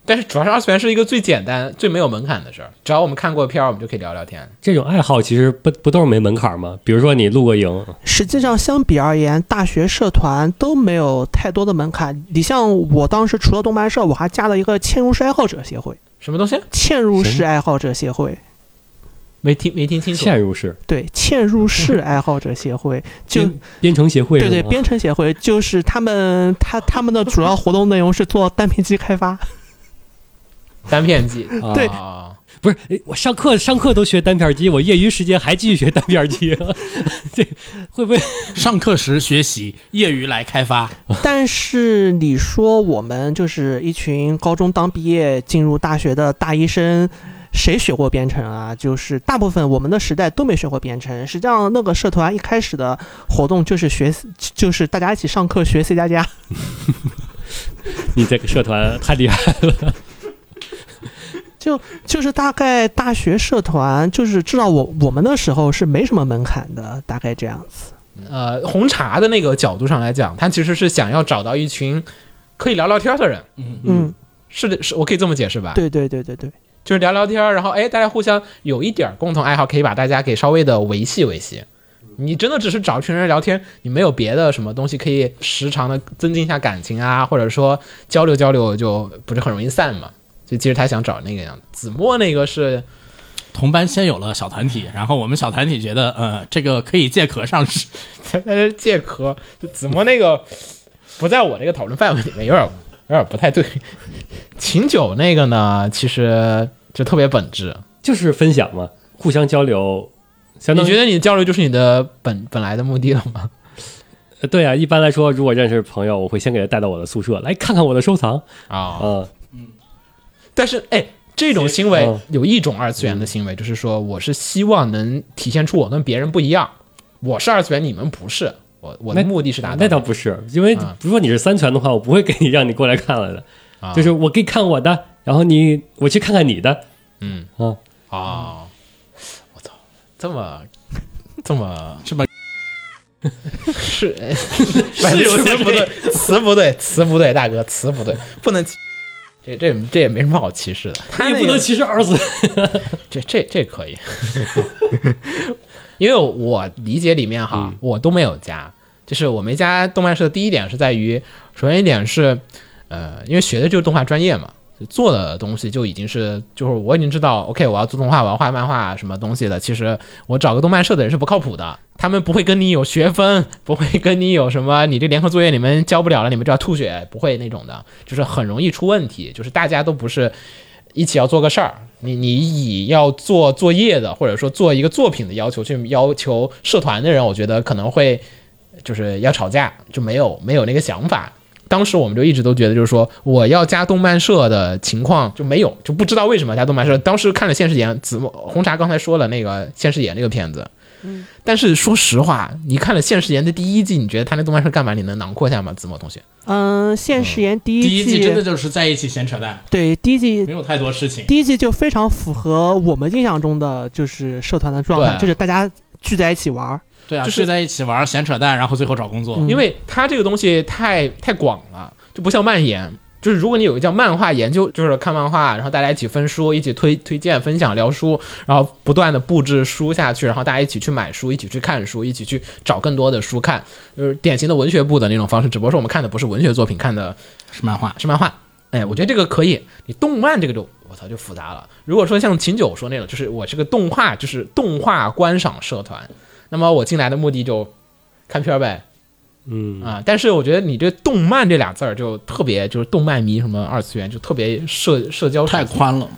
C: 但是主要是二次元是一个最简单、最没有门槛的事儿，只要我们看过片儿，我们就可以聊聊天。
D: 这种爱好其实不不都是没门槛吗？比如说你露个营，
F: 实际上相比而言，大学社团都没有太多的门槛。你像我当时除了动漫社，我还加了一个嵌入式爱好者协会。
C: 什么东西？
F: 嵌入式爱好者协会，
C: 没听没听清楚。
D: 嵌入式
F: 对，嵌入式 爱好者协会，就
D: 编编程协会
F: 对对，编程协会就是他们他他们的主要活动内容是做单片机开发。
C: 单片机。
D: 啊
F: 对
D: 不是，诶我上课上课都学单片机，我业余时间还继续学单片机，这会不会？
E: 上课时学习，业余来开发。
F: 但是你说我们就是一群高中刚毕业进入大学的大一生，谁学过编程啊？就是大部分我们的时代都没学过编程。实际上，那个社团一开始的活动就是学，就是大家一起上课学 C 加加。
D: 你这个社团太厉害了，
F: 就就是大概大学社团，就是至少我我们那时候是没什么门槛的，大概这样子。
C: 呃，红茶的那个角度上来讲，他其实是想要找到一群可以聊聊天的人。
F: 嗯，
C: 是的，是我可以这么解释吧？，
F: 对对对对对，
C: 就是聊聊天，然后哎，大家互相有一点共同爱好，可以把大家给稍微的维系维系。你真的只是找一群人聊天，你没有别的什么东西可以时常的增进一下感情啊，或者说交流交流，就不是很容易散嘛。所以其实他想找那个样子。子墨那个是
E: 同班先有了小团体，然后我们小团体觉得，呃，这个可以借壳上市。
C: 但是借壳，子墨那个不在我这个讨论范围里面，有点有点不太对。秦九那个呢，其实就特别本质。
D: 就是分享嘛，互相交流，相当
C: 你觉得你交流就是你的本本来的目的了吗？
D: 呃对啊。一般来说，如果认识朋友，我会先给他带到我的宿舍来看看我的收藏
C: 啊、
D: 嗯。
C: 但是哎，这种行为
D: 嗯
C: 有一种二次元的行为，就是说我是希望能体现出我跟别人不一样，我是二次元，你们不是。我我的目的是达到
D: 那倒不是，因为
C: 啊
D: 如果你是三全的话，我不会给你让你过来看了的，
C: 啊
D: 就是我给你看我的，然后你我去看看你的，
C: 嗯
D: 啊，
C: 啊，我操，这么这么
E: 这么
C: 是 是有些不对，词不对，词不对，大哥，词不对，不能歧。这这这也没什么好歧视的，他
D: 也不能歧视二次。
C: 这这这可以，因为我理解里面哈，我都没有加，就是我没加动漫社的。第一点是在于，首先一点是，呃，因为学的就是动画专业嘛，做的东西就已经是，就是我已经知道，OK，我要做动画，我要画漫画什么东西的。其实我找个动漫社的人是不靠谱的，他们不会跟你有学分，不会跟你有什么，你这联合作业你们交不了了，你们就要吐血，不会那种的，就是很容易出问题，就是大家都不是。一起要做个事儿，你你以要做作业的，或者说做一个作品的要求去要求社团的人，我觉得可能会就是要吵架，就没有没有那个想法。当时我们就一直都觉得，就是说我要加动漫社的情况就没有，就不知道为什么加动漫社。当时看了《现实眼》，子墨红茶刚才说了那个《现实眼》这个片子，嗯但是说实话，你看了《现实言》的第一季，你觉得他那动漫社干嘛？你能囊括下吗？子墨同学，
F: 嗯，现实言第
E: 第一季
F: 季
E: 真的就是在一起闲扯淡，
F: 对第一季
E: 没有太多事情。
F: 第一季就非常符合我们印象中的就是社团的状态，就是大家聚在一起玩儿。
E: 对啊，
C: 就是
E: 在一起玩闲扯淡，然后最后找工作。
F: 嗯
C: 因为它这个东西太太广了，就不像漫研。就是如果你有一个叫漫画研究，就是看漫画，然后大家一起分书，一起推推荐、分享、聊书，然后不断的布置书下去，然后大家一起去买书，一起去看书，一起去找更多的书看，就是典型的文学部的那种方式。只不过说我们看的不是文学作品，看的
E: 是漫画，
C: 是漫画。哎，我觉得这个可以。你动漫这个就我操就复杂了。如果说像秦九说那种，就是我是个动画，就是动画观赏社团，那么我进来的目的就看片儿呗。
D: 嗯
C: 啊，但是我觉得你这“动漫”这俩字儿就特别，就是动漫迷什么二次元就特别社社交
E: 太。宽了。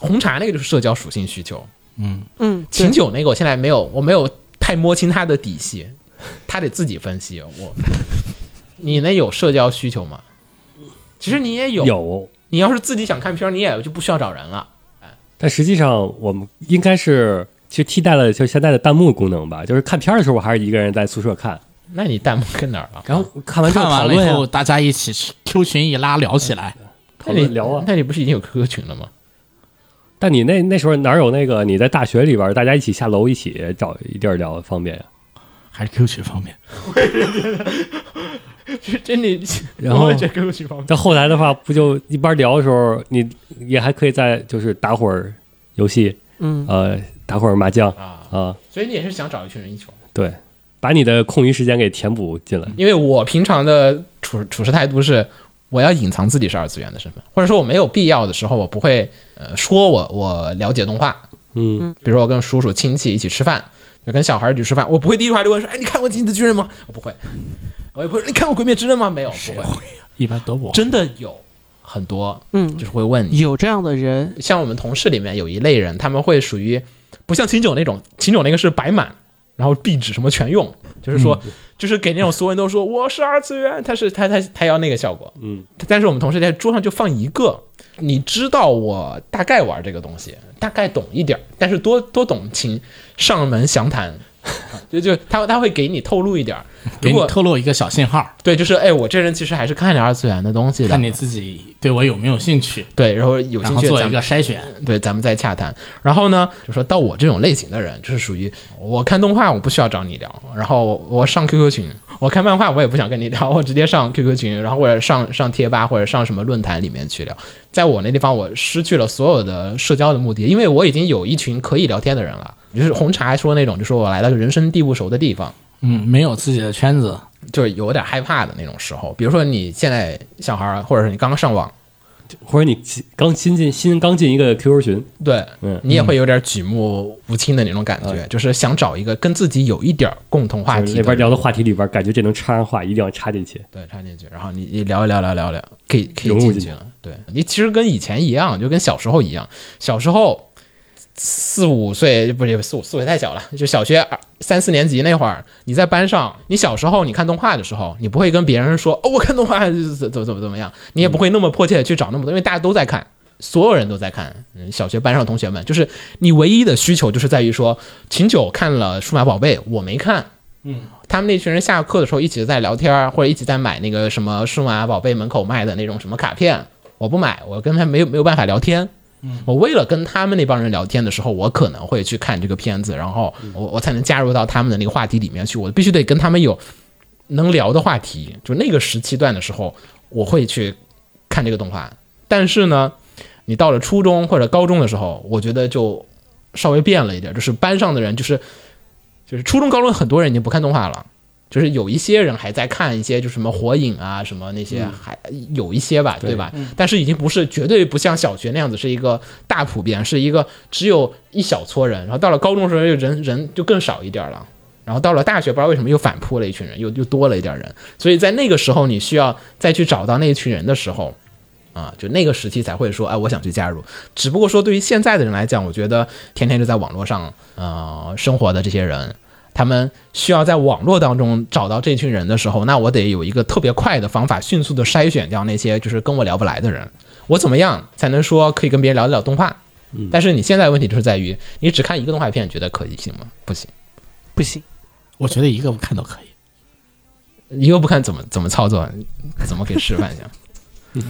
C: 红茶那个就是社交属性需求，
E: 嗯，
F: 嗯，
C: 琴酒那个我现在没有，我没有太摸清他的底细，他得自己分析。我，你那有社交需求吗？其实你也有，
D: 有，
C: 你要是自己想看片儿，你也就不需要找人了。
D: 但实际上我们应该是其实替代了就现在的弹幕功能吧，就是看片儿的时候我还是一个人在宿舍看，
C: 那你弹幕跟哪儿了？
D: 然后看完之后
E: 完了以后，，大家一起去 Q 群一拉聊起来。
D: 讨
C: 那你
D: 论聊啊。
C: 那你不是已经有 QQ 群了吗？
D: 但你那那时候哪有那个你在大学里边大家一起下楼一起找一地儿聊方便呀？
E: 还是 Q 群方面，
C: 这真的，
D: 然后
C: 我也觉得 QQ 群方便。
D: 到后来的话，不就一般聊的时候，你也还可以在就是打会儿游戏，
F: 嗯，
D: 呃，打会儿麻将
C: 啊，
D: 啊，
C: 所以你也是想找一群人一起玩。
D: 对，把你的空余时间给填补进来。
C: 因为我平常的处处事态度是，我要隐藏自己是二次元的身份，或者说我没有必要的时候，我不会呃说我我了解动画，
D: 嗯，
C: 比如说我跟叔叔亲戚一起吃饭，就跟小孩儿一起吃饭，我不会第一句话就问说，哎，你看过《金子巨人》吗？我不会，我也不会，你看过《鬼灭之刃》吗？没有，不会，
E: 一般都不会。
C: 真的有很多，
F: 嗯
C: 就是会问你，
F: 有这样的人，
C: 像我们同事里面有一类人，他们会属于不像秦九那种，秦九那个是摆满，然后壁纸什么全用，就是说，就是给那种所有人都说我是二次元，他是他他他要那个效果，
D: 嗯，
C: 但是我们同事在桌上就放一个，你知道我大概玩这个东西，大概懂一点儿，但是多多懂请上门详谈，就就他他会给你透露一点儿，
E: 给你透露一个小信号，
C: 对，就是哎，我这人其实还是看点二次元的东西的
E: 看，你自己对我有没有兴趣，
C: 对，然后有兴趣做一
E: 个筛选。
C: 对，咱们再洽谈。然后呢，就说到我这种类型的人，就是属于我看动画我不需要找你聊，然后我上 QQ 群，我看漫画我也不想跟你聊，我直接上 QQ 群，然后或者上上贴吧或者上什么论坛里面去聊。在我那地方，我失去了所有的社交的目的，因为我已经有一群可以聊天的人了。就是红茶说那种，就说我来到人生地不熟的地方，
E: 嗯，没有自己的圈子，
C: 就是有点害怕的那种时候。比如说你现在小孩儿，或者是你刚刚上网，
D: 或者你刚新进新刚进一个 QQ 群，
C: 对，
D: 嗯
C: 你也会有点举目无亲的那种感觉，就是想找一个跟自己有一点儿共同话题
D: 就是那边聊的话题里边，感觉这能插上话，一定要插进去。
C: 对插进去，然后你你聊一聊聊聊聊，可以可以
D: 进去
C: 了。对你其实跟以前一样，就跟小时候一样，小时候四五岁不是四五四岁太小了，就小学二三四年级那会儿，你在班上，你小时候你看动画的时候，你不会跟别人说哦，我看动画怎怎怎么怎么样，你也不会那么迫切的去找那么多，因为大家都在看。所有人都在看，嗯，小学班上同学们，就是你唯一的需求就是在于说，秦九看了数码宝贝，我没看，嗯，他们那群人下课的时候一起在聊天，或者一起在买那个什么数码宝贝门口卖的那种什么卡片，我不买，我跟他没有没有办法聊天，我为了跟他们那帮人聊天的时候，我可能会去看这个片子，然后我我才能加入到他们的那个话题里面去。我必须得跟他们有能聊的话题。就那个时期段的时候，我会去看这个动画。但是呢，你到了初中或者高中的时候，我觉得就稍微变了一点，就是班上的人就是就是初中高中很多人已经不看动画了。就是有一些人还在看一些，就什么火影啊，什么那些还有一些吧，对吧？但是已经不是绝对不像小学那样子是一个大普遍，是一个只有一小撮人。然后到了高中的时候，人人就更少一点了。然后到了大学，不知道为什么又反扑了一群人，又又多了一点人。所以在那个时候，你需要再去找到那一群人的时候，啊，就那个时期才会说，哎，我想去加入。只不过说，对于现在的人来讲，我觉得天天就在网络上呃生活的这些人，他们需要在网络当中找到这群人的时候，那我得有一个特别快的方法，迅速的筛选掉那些就是跟我聊不来的人。我怎么样才能说可以跟别人聊得了动画？但是你现在问题就是在于，你只看一个动画片，觉得可以行吗？不行，
F: 不行，
E: 我觉得一个不看都可以。
C: 一个不看怎么怎么操作，怎么给示范一下？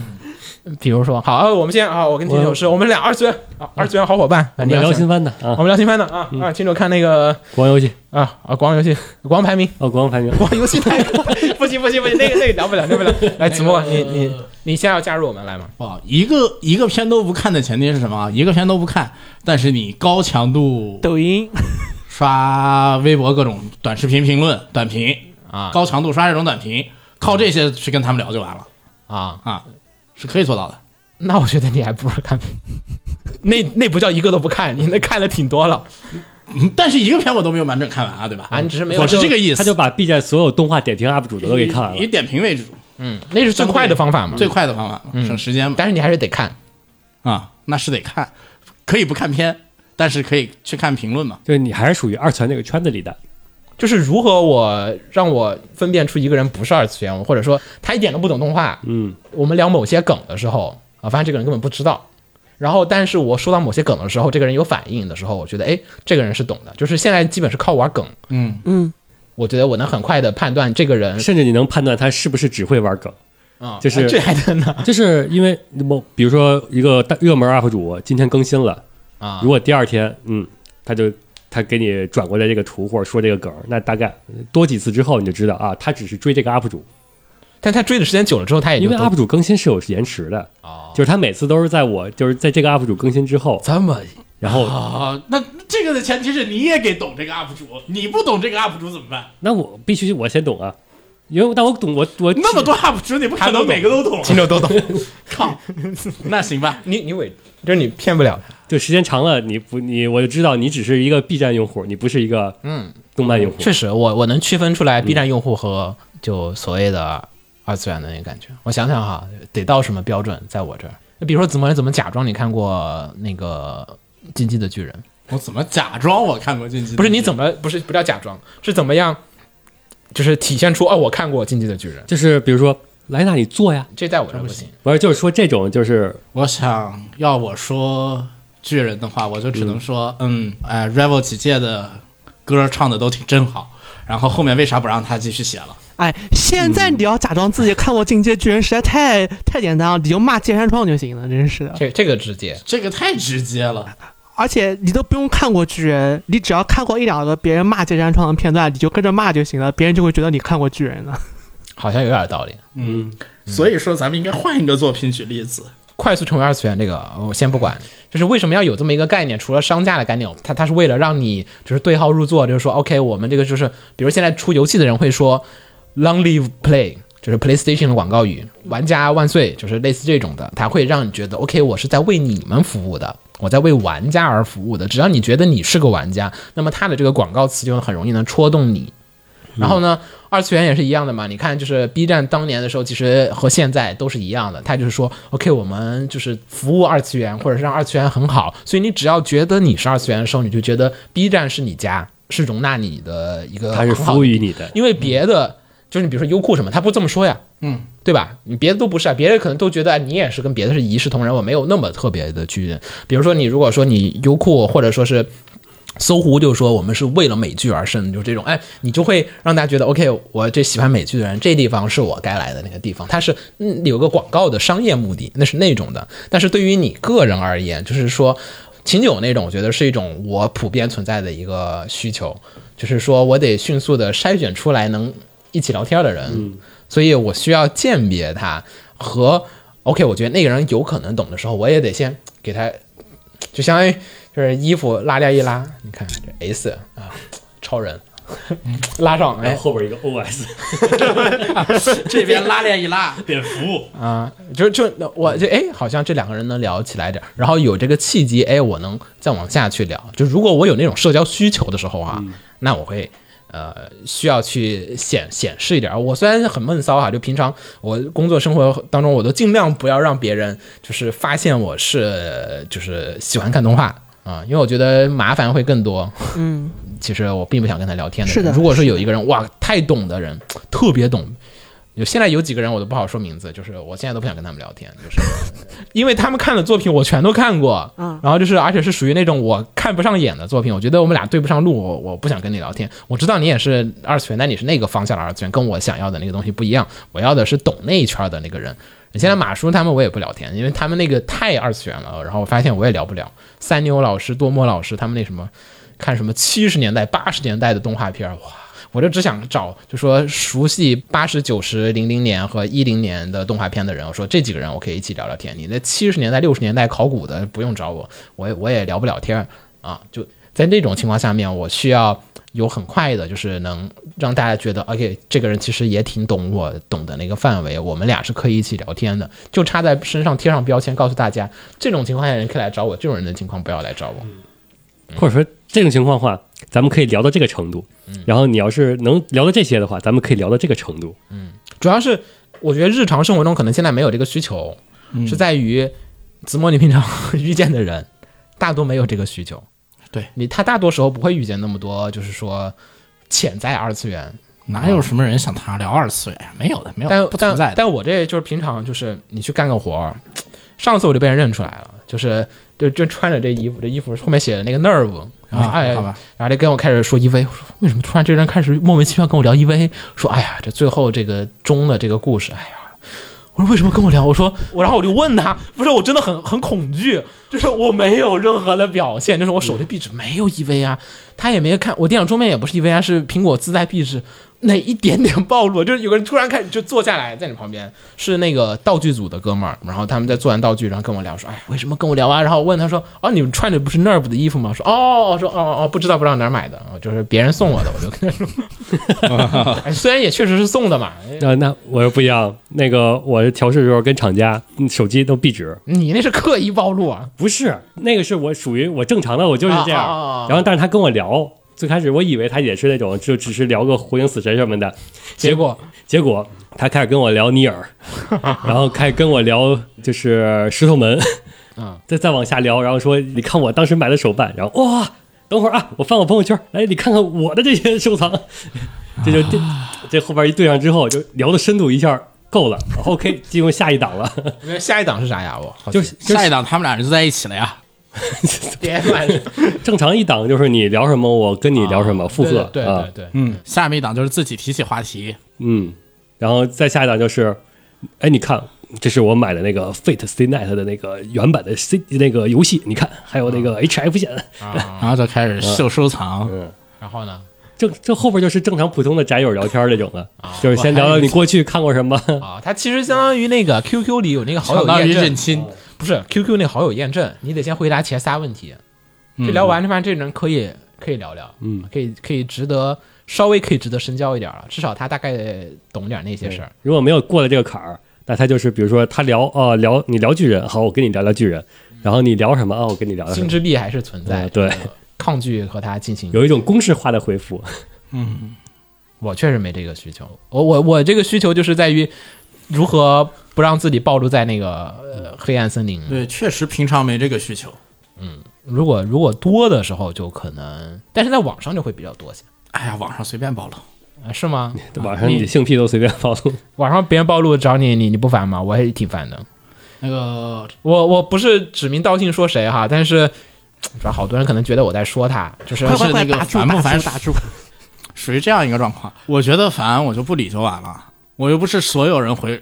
C: 比如说，好，呃我们先啊，我跟秦九是我们俩二次元啊，二次元好伙伴，
D: 我们聊新番的啊，
C: 我们聊新番的啊啊，秦九看那个
D: 国王游戏。
C: 啊啊，国王游戏，国王排名，
D: 哦，国王排名，
C: 国王游戏。排 名不行不行不行，那个那个聊不了聊不了。来，子墨，你你你先要加入我们来吗？
E: 哇，一个一个片都不看的前提是什么啊？一个片都不看，但是你高强度
F: 抖音。
E: 刷微博各种短视频评论、短评。
C: 啊。
E: 高强度刷这种短评，靠这些去跟他们聊就完了。
C: 啊，
E: 啊，是可以做到的。
C: 那我觉得你还不如看，那那不叫一个都不看，你那看的挺多了。
E: 嗯但是一个片我都没有完整看完啊，对吧？
C: 啊你只是没有
E: 我是这个意思，
D: 他就把 B 站所有动画点评 UP 主的都给看完
E: 以。点评为主，
C: 嗯，那是最快的方法嘛。
E: 最快的方法，
C: 嗯
E: 省时间嘛。
C: 但是你还是得看。
E: 啊，那是得看，可以不看片，但是可以去看评论嘛。
D: 就是你还是属于二次元那个圈子里的，
C: 就是如何我让我分辨出一个人不是二次元，或者说他一点都不懂动画。
D: 嗯，
C: 我们聊某些梗的时候啊，发现这个人根本不知道。然后，但是我说到某些梗的时候，这个人有反应的时候，我觉得哎，这个人是懂的。就是现在基本是靠玩梗，
E: 嗯，
F: 嗯，
C: 我觉得我能很快的判断这个人
D: 甚至你能判断他是不是只会玩梗，
C: 啊，
D: 就是
C: 这还真的
D: 就是因为某比如说一个大热门 UP 主今天更新了，
C: 啊
D: 如。果第二天嗯他就他给你转过来这个图或者说这个梗，那大概多几次之后你就知道啊，他只是追这个 UP 主，
C: 但他追的时间久了之后，他也
D: 因为 UP 主更新是有延迟的，
C: 哦，
D: 就是他每次都是在我就是在这个 UP 主更新之后，
C: 这么
D: 然后
E: 啊，那这个的前提是你也得懂这个 UP 主，你不懂这个 UP 主怎么办？
D: 那我必须我先懂啊，因为但我懂我我
E: 那么多 UP 主，你不可能每个都懂。
C: 秦九都懂，
E: 靠，那行吧，
C: 你你伪就是你骗不了他。
D: 就时间长了你不你我就知道你只是一个 B 站用户，你不是一个
C: 嗯，
D: 动漫用户，
C: 确实，我我能区分出来 B 站用户和就所谓的二次元的那个感觉。我想想哈，得到什么标准在我这儿？那比如说怎么怎么假装你看过那个《进击的巨人》？
E: 我怎么假装我看过《进击的巨人》？
C: 不是你怎么不是不叫假装，是怎么样？就是体现出哦，我看过《进击的巨人》，
D: 就是比如说来那里做呀，
C: 这在我这儿不行。
D: 不是就是说这种就是
E: 我想要我说巨人的话，我就只能说，嗯，哎，Revel 几届的歌唱的都挺真好，然后后面为啥不让他继续写了？
F: 哎，现在你要假装自己看过《进阶巨人》，实在太太简单了，你就骂剑山创就行了，真是的。
C: 这这个直接，
E: 这个太直接了，
F: 而且你都不用看过巨人，你只要看过一两个别人骂剑山创的片段，你就跟着骂就行了，别人就会觉得你看过巨人了。
C: 好像有点道理。
E: 嗯，所以说咱们应该换一个作品举例子。
C: 快速成为二次元这个，我先不管，就是为什么要有这么一个概念？除了商家的概念，它它是为了让你就是对号入座，就是说，OK，我们这个就是，比如现在出游戏的人会说 “Long Live Play”，就是 PlayStation 的广告语，“玩家万岁”，就是类似这种的，它会让你觉得 OK，我是在为你们服务的，我在为玩家而服务的。只要你觉得你是个玩家，那么它的这个广告词就很容易能戳动你。然后呢，二次元也是一样的嘛。你看，就是 B 站当年的时候，其实和现在都是一样的。它就是说，OK，我们就是服务二次元，或者是让二次元很好。所以你只要觉得你是二次元的时候，你就觉得 B 站是你家，是容纳你的一个
D: 它是服务于你的，
C: 因为别的就是你比如说优酷什么，他不这么说呀，
E: 嗯，
C: 对吧？你别的都不是啊，别人可能都觉得哎你也是跟别的是一视同仁，我没有那么特别的去。比如说你如果说你优酷或者说是搜狐就说我们是为了美剧而生，就这种，哎，你就会让大家觉得，OK，我这喜欢美剧的人，这地方是我该来的那个地方，它是嗯有个广告的商业目的，那是那种的。但是对于你个人而言，就是说秦九那种，我觉得是一种我普遍存在的一个需求，就是说我得迅速的筛选出来能一起聊天的人，所以我需要鉴别他和 OK，我觉得那个人有可能懂的时候，我也得先给他，就相当于就是衣服拉链一拉，你看这 S 啊，超人。拉上，哎。
D: 后边一个 OS
E: 这边拉链一拉，
D: 蝙蝠，
C: 啊，就就我就哎，好像这两个人能聊起来点儿，然后有这个契机，哎，我能再往下去聊。就如果我有那种社交需求的时候啊，那我会呃需要去显显示一点。我虽然很闷骚哈，就平常我工作生活当中，我都尽量不要让别人就是发现我是就是喜欢看动画啊，因为我觉得麻烦会更多。
F: 嗯，
C: 其实我并不想跟他聊天的。
F: 是的
C: 如果说有一个人哇太懂的人，特别懂，有现在有几个人我都不好说名字，就是我现在都不想跟他们聊天，就是 因为他们看的作品我全都看过，
F: 嗯
C: 然后就是而且是属于那种我看不上眼的作品，我觉得我们俩对不上路，我我不想跟你聊天。我知道你也是二次元，但你是那个方向的二次元，跟我想要的那个东西不一样，我要的是懂那一圈的那个人。现在马叔他们我也不聊天，因为他们那个太二次元了，然后我发现我也聊不了。三牛老师、多莫老师他们那什么，看什么七十年代、八十年代的动画片，哇！我就只想找，就说熟悉八十九十零零年和一零年的动画片的人，我说这几个人我可以一起聊聊天。你那七十年代、六十年代考古的不用找我，我也我也聊不了天啊。就在这种情况下面，我需要有很快的，就是能让大家觉得，OK，这个人其实也挺懂我懂的那个范围，我们俩是可以一起聊天的。就差在身上贴上标签，告诉大家，这种情况下人可以来找我，这种人的情况不要来找我。
D: 或者说这种情况的话，咱们可以聊到这个程度。然后你要是能聊到这些的话，咱们可以聊到这个程度。
C: 主要是我觉得日常生活中可能现在没有这个需求，是在于子墨你平常 遇见的人大多没有这个需求。
E: 对
C: 你，他大多时候不会遇见那么多，就是说潜在二次元。
E: 哪有什么人想谈聊二次元？没有的，没有，
C: 但
E: 不存在。
C: 但但我这就是平常就是你去干个活儿，上次我就被人认出来了，就是就就穿着这衣服，这衣服后面写的那个 nerve，然后
E: 啊
C: 哎，
E: 好吧
C: 然后就跟我开始说 EV，我说为什么突然这个人开始莫名其妙跟我聊 EV，说哎呀，这最后这个中的这个故事，哎呀。我说为什么跟我聊？我说我，然后我就问他，不是我真的很很恐惧，就是我没有任何的表现，就是我手机壁纸没有 EV 啊，他也没看，我电脑桌面也不是 EV 啊，是苹果自带壁纸，那一点点暴露，就是有个人突然开始就坐下来在你旁边，是那个道具组的哥们儿，然后他们在做完道具，然后跟我聊说，哎，为什么跟我聊啊？然后我问他说，哦，你们穿的不是 Nerve 的衣服吗？说，哦，我说，哦哦哦，不知道不知道哪儿买的，哦就是别人送我的，我就跟他说，哎虽然也确实是送的嘛，
D: 那，那我又不一样，那个我调试的时候跟厂家嗯手机都壁纸，
C: 你那是刻意暴露啊，
D: 不是那个是我属于我正常的，我就是这样。
C: 啊啊啊啊
D: 然后但是他跟我聊，最开始我以为他也是那种就只是聊个火影死神什么的，
C: 结果？
D: 结果他开始跟我聊尼尔，然后开始跟我聊就是石头门，
C: 啊，
D: 再再往下聊，然后说你看我当时买的手办，然后哇，等会儿啊，我翻我朋友圈，来你看看我的这些收藏，这就这这后边一对上之后，就聊的深度一下够了，OK，进入下一档了，
C: 那下一档是啥呀？我？
D: 就是就是
E: 下一档他们俩就在一起了呀。
C: 别乱说
D: 正常一档就是你聊什么，我跟你聊什么，附和
C: 对对
D: 啊。
C: 对，对，
E: 嗯，下面一档就是自己提起话题，
D: 嗯，然后再下一档就是，哎，你看，这是我买的那个 Fate Stay Night 的那个原版的 C 那个游戏，你看，还有那个 HF 线，
C: 啊，
E: 然后就开始秀收藏。
D: 嗯，
C: 然后呢？
D: 这这后边就是正常普通的宅友聊天那种的，
C: 啊
D: 就是先聊聊你过去看过什么，
C: 啊，它其实相当于那个 QQ 里有那个好友验证，
E: 认亲，
C: 不是 QQ 那好友验证，你得先回答前仨问题，
E: 嗯。
C: 就聊完，就发现这人可以可以聊聊，
D: 嗯，
C: 可以可以值得稍微可以值得深交一点了，至少他大概懂点那些事儿。
D: 如果没有过了这个坎儿，那他就是比如说他聊哦聊你聊巨人，好，我跟你聊聊巨人，然后你聊什么啊、我跟你聊聊
C: 心
D: 么，
C: 之壁还是存在
D: 嗯，对，
C: 抗拒和他进行。
D: 有一种公式化的回复，嗯。
C: 我确实没这个需求，我我我这个需求就是在于如何不让自己暴露在那个呃黑暗森林。
E: 对，确实平常没这个需求。
C: 嗯如果如果多的时候就可能，但是在网上就会比较多些，
E: 哎呀，网上随便暴露，
C: 啊是吗？
D: 网上你的性癖都随便暴露，
C: 网上别人暴露找你，你你不烦吗？我也挺烦的。
E: 那个
C: 我我不是指名道姓说谁哈，但是主要好多人可能觉得我在说他，就是
F: 快快快，
E: 是那个
F: 打住打
E: 烦不烦
F: 住打住！
E: 属于这样一个状况。我觉得烦，我就不理就完了。我又不是所有人回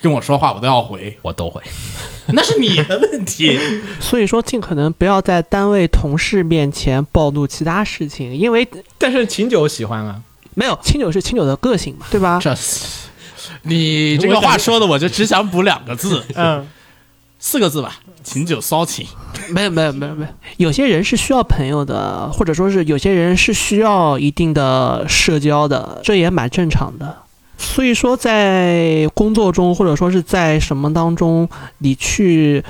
E: 跟我说话我都要回，
C: 我都会。
E: 那是你的问题。
F: 所以说，尽可能不要在单位同事面前暴露其他事情，因为
C: 但是秦九喜欢啊，
F: 没有清酒是清酒的个性嘛，对吧？
E: 这你这个话说的，我就只想补两个字，
C: 嗯，
E: 四个字吧，秦九骚情。
F: 没有没有没有没有，有些人是需要朋友的，或者说是有些人是需要一定的社交的，这也蛮正常的。所以说，在工作中或者说是在什么当中，你去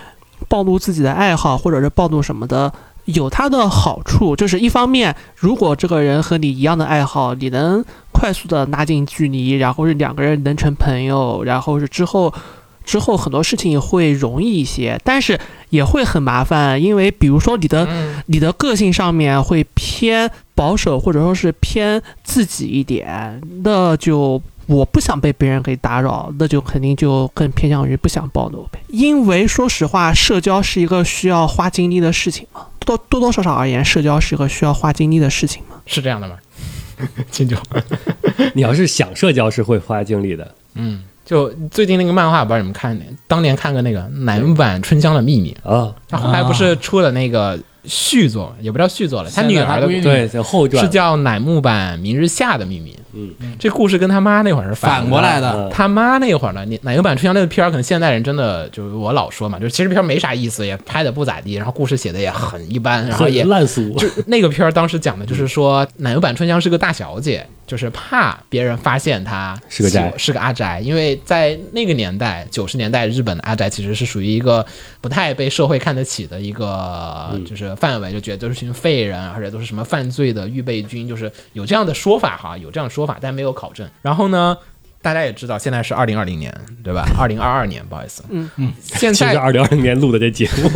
F: 暴露自己的爱好，或者是暴露什么的，有它的好处。就是一方面，如果这个人和你一样的爱好，你能快速的拉近距离，然后是两个人能成朋友，然后是之后之后很多事情会容易一些，但是也会很麻烦，因为比如说你的、你的个性上面会偏保守，或者说是偏自己一点，那就我不想被别人给打扰，那就肯定就更偏向于不想暴露呗。因为说实话，社交是一个需要花精力的事情嘛，多多多少少而言，社交是一个需要花精力的事情嘛。
C: 是这样的吗？秦九，
D: 你要是想社交是会花精力的，
C: 嗯，就最近那个漫画，不知道你们看没？当年看过那个乃木坂春香的秘密，
D: 啊，
C: 他后来不是出了那个续作，也不叫续作了，他女儿的
D: 对，这后传
C: 是叫乃木坂明日夏的秘密。
D: 嗯，
C: 这故事跟他妈那会儿是
E: 反过来
C: 的。他妈那会儿呢，你奶油版春香那个片儿，可能现代人真的就是我老说嘛，就是其实片儿没啥意思，也拍的不咋地，然后故事写的也很一般，然后也
D: 烂俗，
C: 就那个片儿当时讲的就是说，奶油版春香是个大小姐，就是怕别人发现他
D: 是个宅
C: 是个阿宅，因为在那个年代，九十年代日本的阿宅其实是属于一个不太被社会看得起的一个就是范围，就觉得都是群废人，而且都是什么犯罪的预备军，就是有这样的说法哈，有这样的说法，但没有考证。然后呢？大家也知道，现在是二零二零年，对吧？二零二二年，不好意思，嗯嗯，现在
D: 二零二零年录的这节目，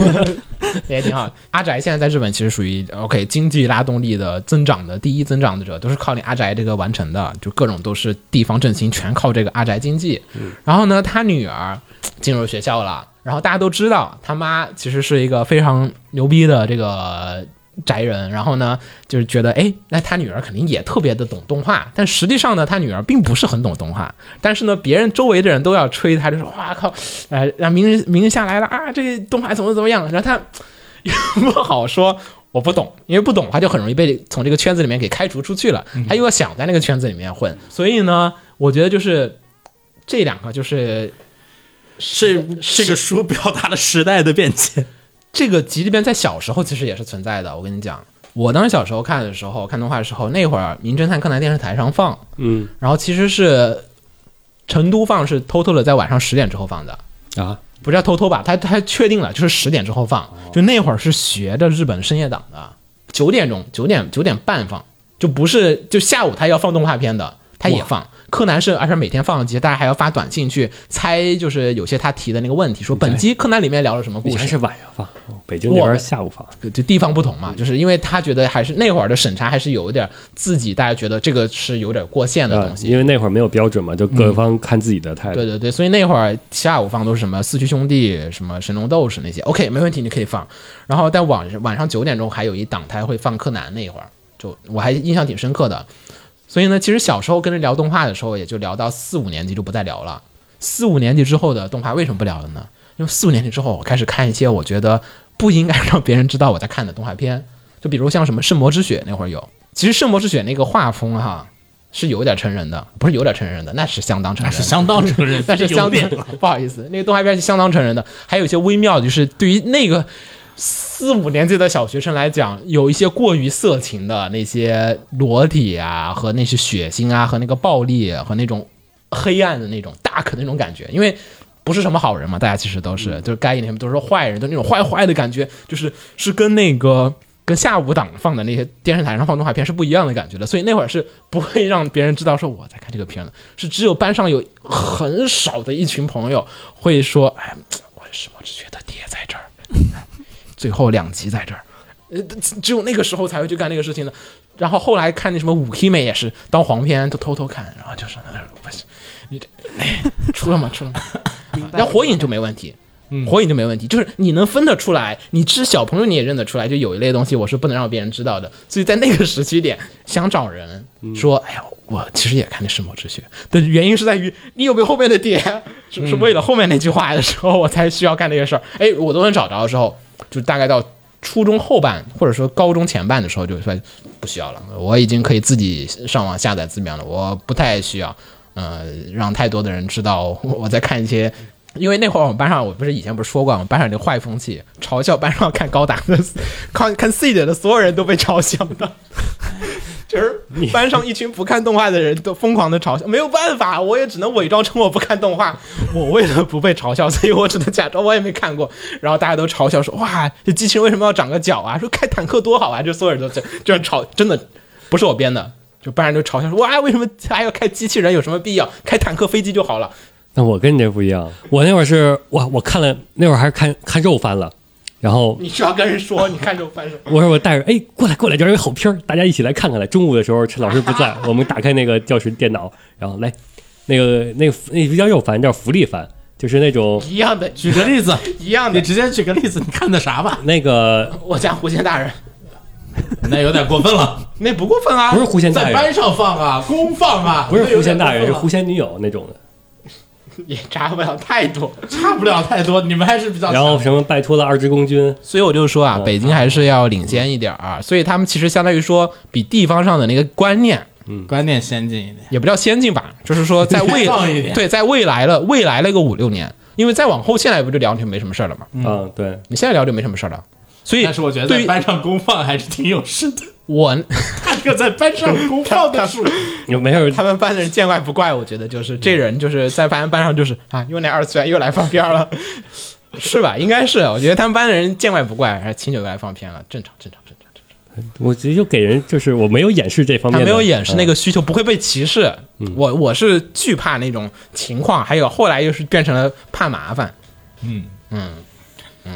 C: 也挺好。阿宅现在在日本其实属于 OK 经济拉动力的增长的第一增长者，都是靠你阿宅这个完成的，就各种都是地方振兴，全靠这个阿宅经济。然后呢，他女儿进入学校了，然后大家都知道他妈其实是一个非常牛逼的这个。宅人，然后呢，就是觉得，哎，那他女儿肯定也特别的懂动画，但实际上呢，他女儿并不是很懂动画，但是呢，别人周围的人都要吹他，就说，哇靠，呃，让明日明日下来了啊，这个动画怎么怎么样，然后他也不好说我不懂，因为不懂的话就很容易被从这个圈子里面给开除出去了。他又要想在那个圈子里面混，所以呢，我觉得就是这两个就是
E: 是这个书表达了时代的变迁。
C: 这个集里边在小时候其实也是存在的。我跟你讲，我当时小时候看的时候，看动画的时候，那会儿《名侦探柯南》电视台上放，
D: 嗯
C: 然后其实是成都放是偷偷的在晚上十点之后放的。
D: 啊，
C: 不叫偷偷吧，他他确定了，就是十点之后放。就那会儿是学着日本深夜档的，九点钟、九点九点半放，就不是就下午他要放动画片的，他也放。柯南是而且每天放一集，大家还要发短信去猜，就是有些他提的那个问题，说本集柯南里面聊了什么故事。
D: 还是晚上放，北京那边下午放，
C: 就就地方不同嘛，就是因为他觉得还是那会儿的审查还是有一点自己，大家觉得这个是有点过线的
D: 啊
C: 东，西。
D: 因为那会儿没有标准嘛，就各方看自己的态度。
C: 对对对，所以那会儿下午放都是什么四驱兄弟、什么神龙斗士那些，OK 没问题，你可以放。然后在晚上晚上九点钟还有一档台会放柯南那一会儿，就我还印象挺深刻的。所以呢，其实小时候跟人聊动画的时候，也就聊到四五年级就不再聊了。四五年级之后的动画为什么不聊了呢？因为四五年级之后，我开始看一些我觉得不应该让别人知道我在看的动画片，就比如像什么《圣魔之血》那会儿有。其实《圣魔之血》那个画风哈是有点成人的，不是有点成人的，那是相当成人的，
E: 是相当成人，
C: 但是相
E: 有点
C: 当 不好意思，那个动画片是相当成人的，还有一些微妙，就是对于那个四五年级的小学生来讲，有一些过于色情的那些裸体啊，和那些血腥啊，和那个暴力和那种黑暗的那种大可那种感觉，因为。不是什么好人嘛，大家其实都是，就是该演的都是坏人，就那种坏坏的感觉，就是是跟那个跟下午档放的那些电视台上放动画片是不一样的感觉的，所以那会儿是不会让别人知道说我在看这个片的，是只有班上有很少的一群朋友会说，哎，我什么只觉得爹在这儿，最后两集在这儿，呃，只有那个时候才会去干那个事情的。然后后来看那什么五 K 妹也是当黄片都偷偷看，然后就是不是你这、哎、出了吗？出了吗？然后火影就没问题，火影就没问题，就是你能分得出来，你是小朋友你也认得出来，就有一类东西我是不能让别人知道的。所以在那个时期点，想找人说，哎呀，我其实也看的《神魔之血》的原因是在于你有没有后面的点，是是为了后面那句话的时候我才需要干这个事儿。哎，我都能找着的时候，就大概到初中后半或者说高中前半的时候，就算不需要了，我已经可以自己上网下载字面了，我不太需要。呃，让太多的人知道我在看一些，因为那会儿我们班上，我不是以前不是说过，我们班上有坏风气，嘲笑 班上看高达的、看看 C 的的所有人都被嘲笑的，就是班上一群不看动画的人都疯狂的嘲笑，没有办法，我也只能伪装成我不看动画，我为了不被嘲笑，所以我只能假装我也没看过，然后大家都嘲笑说，哇，这机器人为什么要长个脚啊？说开坦克多好啊！就所有人都这这样嘲，真的不是我编的。就班上就嘲笑说：“哇，为什么还要开机器人？有什么必要？开坦克、飞机就好了。
D: 那我跟你这不一样，我那会儿是哇，我看了那会儿还是看看肉番了，然后”
C: 你需要跟人说，你看这种翻手。
D: 我说我带着哎过来过来，这儿有好片儿，大家一起来看看来。中午的时候陈老师 不在，我们打开那个教室电脑，然后来那个那个那不叫肉番，叫福利番，就是那种
C: 一样的，
E: 举个例子，
C: 一样的。
E: 你直接举个例子，你看的啥吧？
D: 那个
C: 我家狐仙大人，
E: 那有点过分了，
C: 那不过分啊，
D: 不是狐仙大人，
E: 在班上放啊，公放啊，
D: 不是狐仙大人，是狐仙女友那种的。
C: 也差不了太多。
E: 差不了太多，你们还是比较
D: 然后什么拜托了二支公军，
C: 所以我就说啊，
D: 嗯
C: 北京还是要领先一点儿啊。所以他们其实相当于说，比地方上的那个观念嗯
E: 观念先进一点。
C: 也不叫先进吧，就是说在未
E: 开放一点
C: 对在未来了未来了个五六年，因为再往后现在不就聊就没什么事儿了嘛？
D: 嗯，对，
C: 你现在聊就没什么事儿了。所以，
E: 但是我觉得
C: 对
E: 班上公放还是挺有事的。
C: 我
E: 他这个在班上公放的数，
D: 有没有
C: 他们班的人见怪不怪，我觉得就是这人就是在班班上就是啊，又那二次元又来放片儿了，是吧？应该是，我觉得他们班的人见怪不怪，还是秦九又来放片了，正常，正常，正常。正常
D: 我觉得就给人就是我没有掩饰这方面的，
C: 他没有掩饰那
D: 嗯
C: 个需求，不会被歧视。我我是惧怕那种情况，还有后来又是变成了怕麻烦。
E: 嗯
C: 嗯嗯，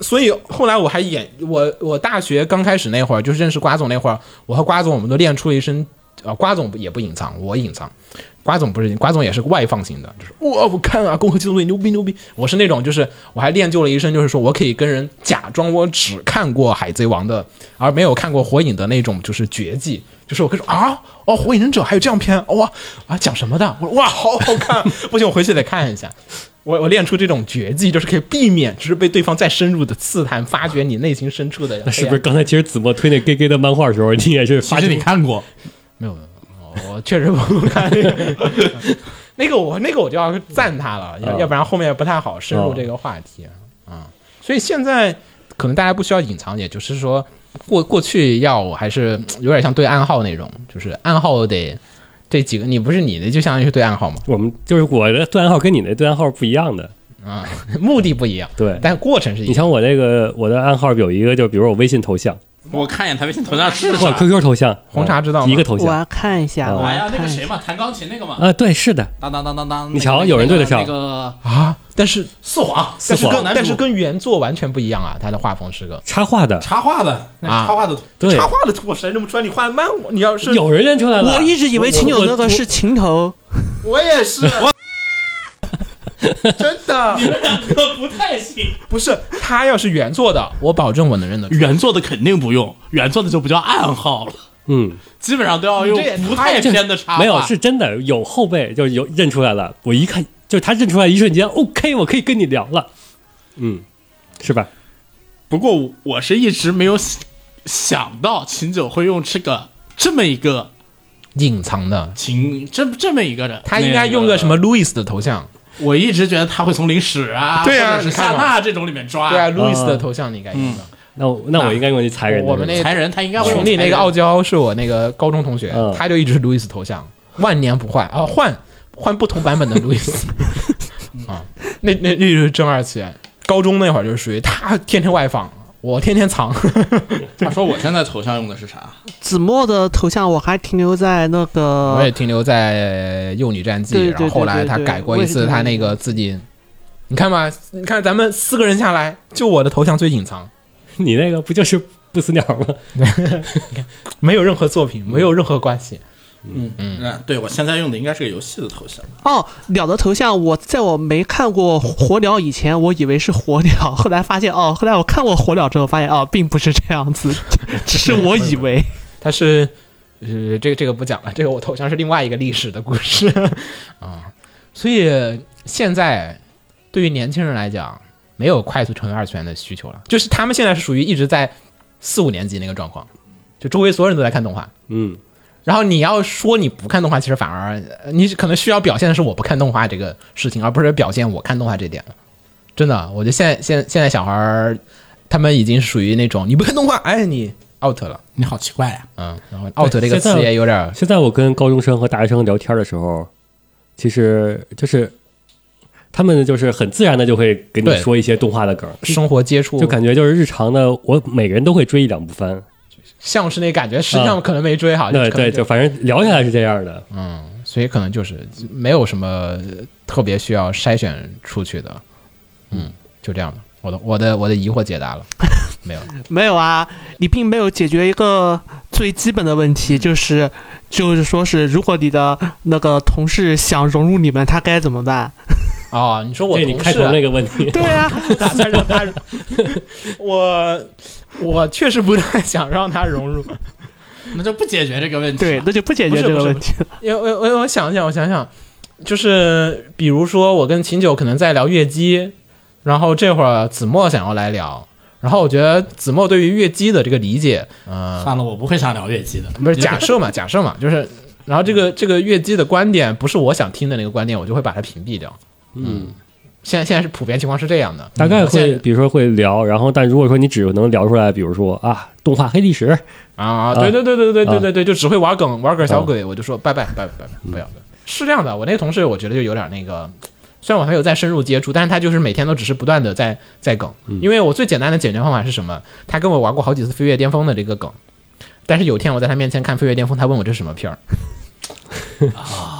C: 所以后来我还演我我大学刚开始那会儿，就是认识瓜总那会儿，我和瓜总我们都练出了一身，呃，瓜总也不隐藏，我隐藏。瓜总不是，瓜总也是外放型的，就是哇，我看啊，《攻壳机动队》牛逼牛逼。我是那种，就是我还练就了一身，就是说我可以跟人假装我只看过《海贼王》的，而没有看过《火影》的那种，就是绝技。就是我跟说啊，哦，《火影忍者》还有这样片，哇啊，讲什么的？我说哇，好好看，不行，我回去得看一下。我我练出这种绝技，就是可以避免，就是被对方再深入的刺探，发掘你内心深处的。
D: 那是不是刚才其实子墨推那 gay gay 的漫画的时候，你也是发现
E: 其实你看过，
C: 没有没有，我我确实不看。那个，那个我那个我就要赞他了，要、
D: 啊。
C: 要不然后面不太好深入这个话题啊、所以现在可能大家不需要隐藏，也就是说过过去要还是有点像对暗号那种，就是暗号得这几个，你不是你的就相当于是对暗号嘛，
D: 我们就是我的对暗号跟你的对暗号不一样的。
C: 啊、目的不一样，
D: 对
C: 但过程是一样。
D: 你像我这个我的暗号有一个，就比如我微信头像
E: 我看一眼他微信头像是
D: 或者
E: 啥
D: ？QQ 头像，
C: 红茶知道吗？
D: 一个头像。
F: 我要看一下，
E: 哎呀
F: 要，看一下。
E: 那个谁嘛，弹钢琴那个嘛，
D: 呃，对，是的，
E: 当当当当当，
D: 你瞧
E: 那个
D: 有人对得上
E: 那个
C: 啊，但是
E: 四皇，
C: 但是跟但是跟原作完全不一样啊，他的画风是个。
D: 插画的，
E: 插画的，那
C: 啊。
E: 插画的图，
D: 对，
C: 插画的图，我谁认不出来？你画漫，你要是
D: 有人认出来了。
F: 我一直以为秦九那个是情头，
C: 我也是，真的
E: 你们两个不太行。
C: 不是他要是原作的，我保证我能认得出。
E: 原作的肯定不用，原作的就不叫暗号了，
D: 嗯，
E: 基本上都要用
C: 这也
E: 不
C: 太
E: 太偏的插画。
D: 没有，是真的有后辈就有认出来了。我一看，就是他认出来一瞬间，OK，我可以跟你聊了。嗯，是吧？
E: 不过我是一直没有想想到秦九会用这个这么一个
C: 隐藏的，
E: 秦这这么一个人，
C: 他应该用个什么？路易斯的头像。
E: 我一直觉得他会从零史啊，
C: 对啊
E: 夏娜这种里面抓。
C: 对啊，路易斯的头像你应该用的。
D: 那我那我应该用你残忍的。
C: 我们那
E: 财人他应该会用
C: 群里那个傲娇是我那个高中同学
D: 嗯，
C: 他就一直是路易斯头像，万年不换啊，换换不同版本的路易斯 啊，那那那就是正二次元。高中那会儿就是属于他天天外放，我天天藏。
E: 他说我现在头像用的是啥？
F: 子墨的头像我还停留在那个
C: 我也停留在《幼女战记》，
F: 对对
C: 然后后来他改过一次他那个自己，你看吧，你看咱们四个人下来，就我的头像最隐藏，
D: 你那个不就是不死鸟吗？
C: 没有任何作品，没有任何关系。
E: 嗯嗯嗯，对我现在用的应该是个游戏的头像。
F: 哦，鸟的头像，我在我没看过火鸟以前，我以为是火鸟，后来发现哦，后来我看过火鸟之后，发现哦，并不是这样子，只是我以为。
C: 它是，呃，这个这个不讲了，这个我头像是另外一个历史的故事 啊。所以现在对于年轻人来讲，没有快速成为二次元的需求了，就是他们现在是属于一直在四五年级那个状况，就周围所有人都在看动画。
D: 嗯，
C: 然后你要说你不看动画，其实反而呃你可能需要表现的是我不看动画这个事情，而不是表现我看动画这点了。真的，我觉得现在现现在小孩儿他们已经属于那种你不看动画，哎，你 out 了，
E: 你好奇怪呀、
C: 嗯，然后 out 这个词也有点儿
D: 现在我跟高中生和大学生聊天的时候，其实就是他们就是很自然的就会给你说一些动画的梗，
C: 生活接触，
D: 就感觉就是日常的，我每个人都会追一两部番。
C: 像是那感觉，实际上可能没追好，
D: 对对，
C: 就
D: 就反正聊下来是这样的。
C: 嗯，所以可能就是没有什么特别需要筛选出去的，嗯，就这样的。我的我的我的疑惑解答了，没有，
F: 没有啊，你并没有解决一个最基本的问题，就是就是说是如果你的那个同事想融入你们，他该怎么办？
C: 哦，你说我同事
D: 开头那个问题，
F: 对啊，
C: 打算让他，我我确实不太想让他融入，
E: 那就不解决这个问题。
F: 对，那就不解决这个问题了。
C: 因为我我我想想，我想想，就是比如说我跟秦九可能在聊月姬，然后这会儿子墨想要来聊，然后我觉得子墨对于月姬的这个理解，嗯、
E: 算了，我不会想聊月姬的。
C: 不是假设嘛，假设嘛，就是，然后这个这个月姬的观点不是我想听的那个观点，我就会把它屏蔽掉。嗯，现在现在是普遍情况是这样的，
D: 大概会，比如说会聊，然后但如果说你只能聊出来，比如说啊，动画黑历史，
C: 啊，对对对对对对对对，就只会玩梗玩梗小鬼，我就说拜拜拜拜拜拜，不要不要。是这样的，我那个同事我觉得就有点那个，虽然我还有在深入接触，但是他就是每天都只是不断的在在梗，因为我最简单的解决方法是什么？他跟我玩过好几次《飞跃巅峰》的这个梗，但是有天我在他面前看《飞跃巅峰》，他问我这是什么片儿，啊。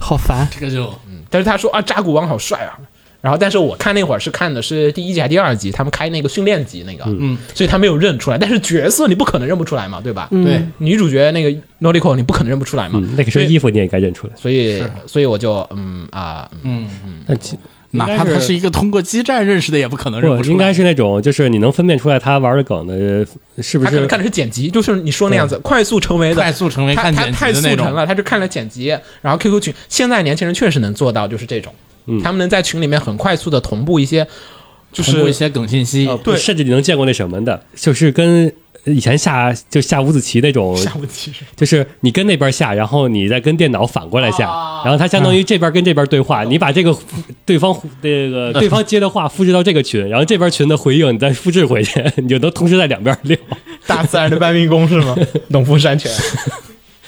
F: 好烦，
E: 这个就
C: 但是他说啊扎古王好帅啊。然后，但是我看那会儿是看的是第一集还是第二集，他们开那个训练集那个，
E: 嗯，
C: 所以他没有认出来。但是角色你不可能认不出来嘛，对吧？
E: 对，
C: 女主角那个 n o l i c o 你不可能认不出来嘛，
D: 嗯，那个身衣服你也该认出来。
C: 所以所以我就嗯啊，嗯
D: 但其
E: 哪怕他是一个通过基站认识的，也不可能认不
D: 不
E: 出来。
D: 应该是那种，就是你能分辨出来他玩的梗的是不是
C: 他可能看的是剪辑，就是你说那样子快速成为的
E: 快速成为看剪
C: 他太
E: 辑的那种。
C: 速成了，他就看了剪辑，然后 QQ 群，现在年轻人确实能做到，就是这种，
D: 嗯。
C: 他们能在群里面很快速的同步一些，就是
E: 一些梗信息，
D: 对，甚至你能见过那什么的，就是跟以前下就下五子棋那种，就是你跟那边下，然后你再跟电脑反过来下，然后它相当于这边跟这边对话，你把这个对方这个 对方接的话复制到这个群，然后这边群的回应你再复制回去，你就能同时在两边聊。
C: 大自然的搬运工是吗？农夫山泉，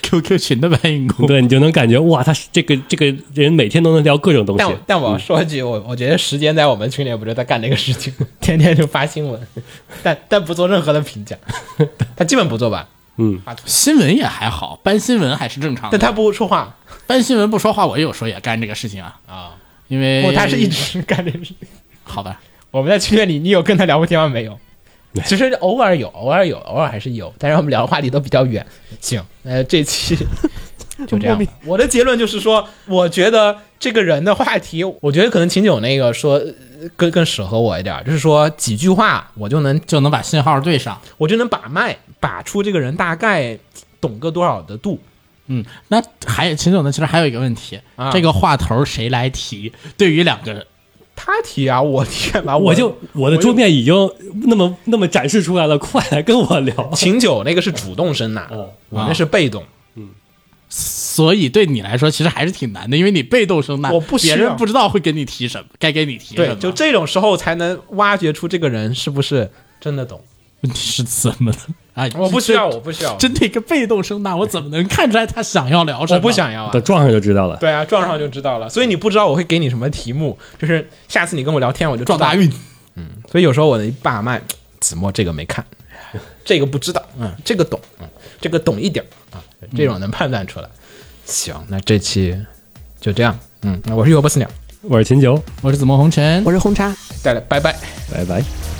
E: QQ 群的搬运工。
D: 对，你就能感觉哇，他是这个这个人每天都能聊各种东西
C: 但。但我要说一句，我我觉得时间在我们群里不是在干这个事情，天天就发新闻，但但不做任何的评价，他基本不做吧，
D: 嗯，
E: 新闻也还好，搬新闻还是正常的。
C: 但他不说话
E: 搬新闻不说话，我有时候也干这个事情啊，
C: 啊，
E: 因为
C: 不，他是一直干这个事情。
E: 好吧。
C: 我们在群里，你有跟他聊过天吗？没有。其实偶尔有，偶尔有，偶尔还是有，但是我们聊的话题都比较远。行，呃，这期 就这样吧。我的结论就是说，我觉得这个人的话题，我觉得可能秦九那个说呃更更适合我一点，就是说几句话我就能
E: 就能把信号对上。
C: 我就能把脉，把出这个人大概懂个多少的度。
E: 嗯，那还有秦总呢，其实还有一个问题，
C: 啊
E: 这个话头谁来提？对于两个
C: 他提啊，我提干嘛？
D: 我就我的桌面已经那么那么展示出来了，快来跟我聊。
C: 秦九那个是主动声呐，
D: 嗯
C: 我那是被动。
E: 嗯所以对你来说其实还是挺难的，因为你被动声呐，
C: 我不
E: 别人不知道会给你提什么，该给你提什
C: 对，
E: 么。
C: 就这种时候才能挖掘出这个人是不是真的懂。
E: 问题是怎么了啊？
C: 我不需要，我不需要，
E: 针对一个被动声呐，我怎么能看出来他想要聊什么？
C: 我不想要啊
D: 等。撞上就知道了。
C: 对啊，撞上就知道了。所以你不知道我会给你什么题目，就是下次你跟我聊天我就
E: 撞大。运。
C: 嗯所以有时候我的一把脉，子墨这个没看，这个不知道，嗯，这个懂，嗯，这个懂一点儿啊，这种能判断出来。行，那这期就这样，嗯，我是尤波斯鸟，
D: 我是秦九，
E: 我是子墨红尘，
F: 我是红茶。
C: 再来，拜拜。
D: 拜拜。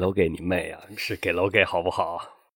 D: 楼给你妹啊！是给楼给好不好？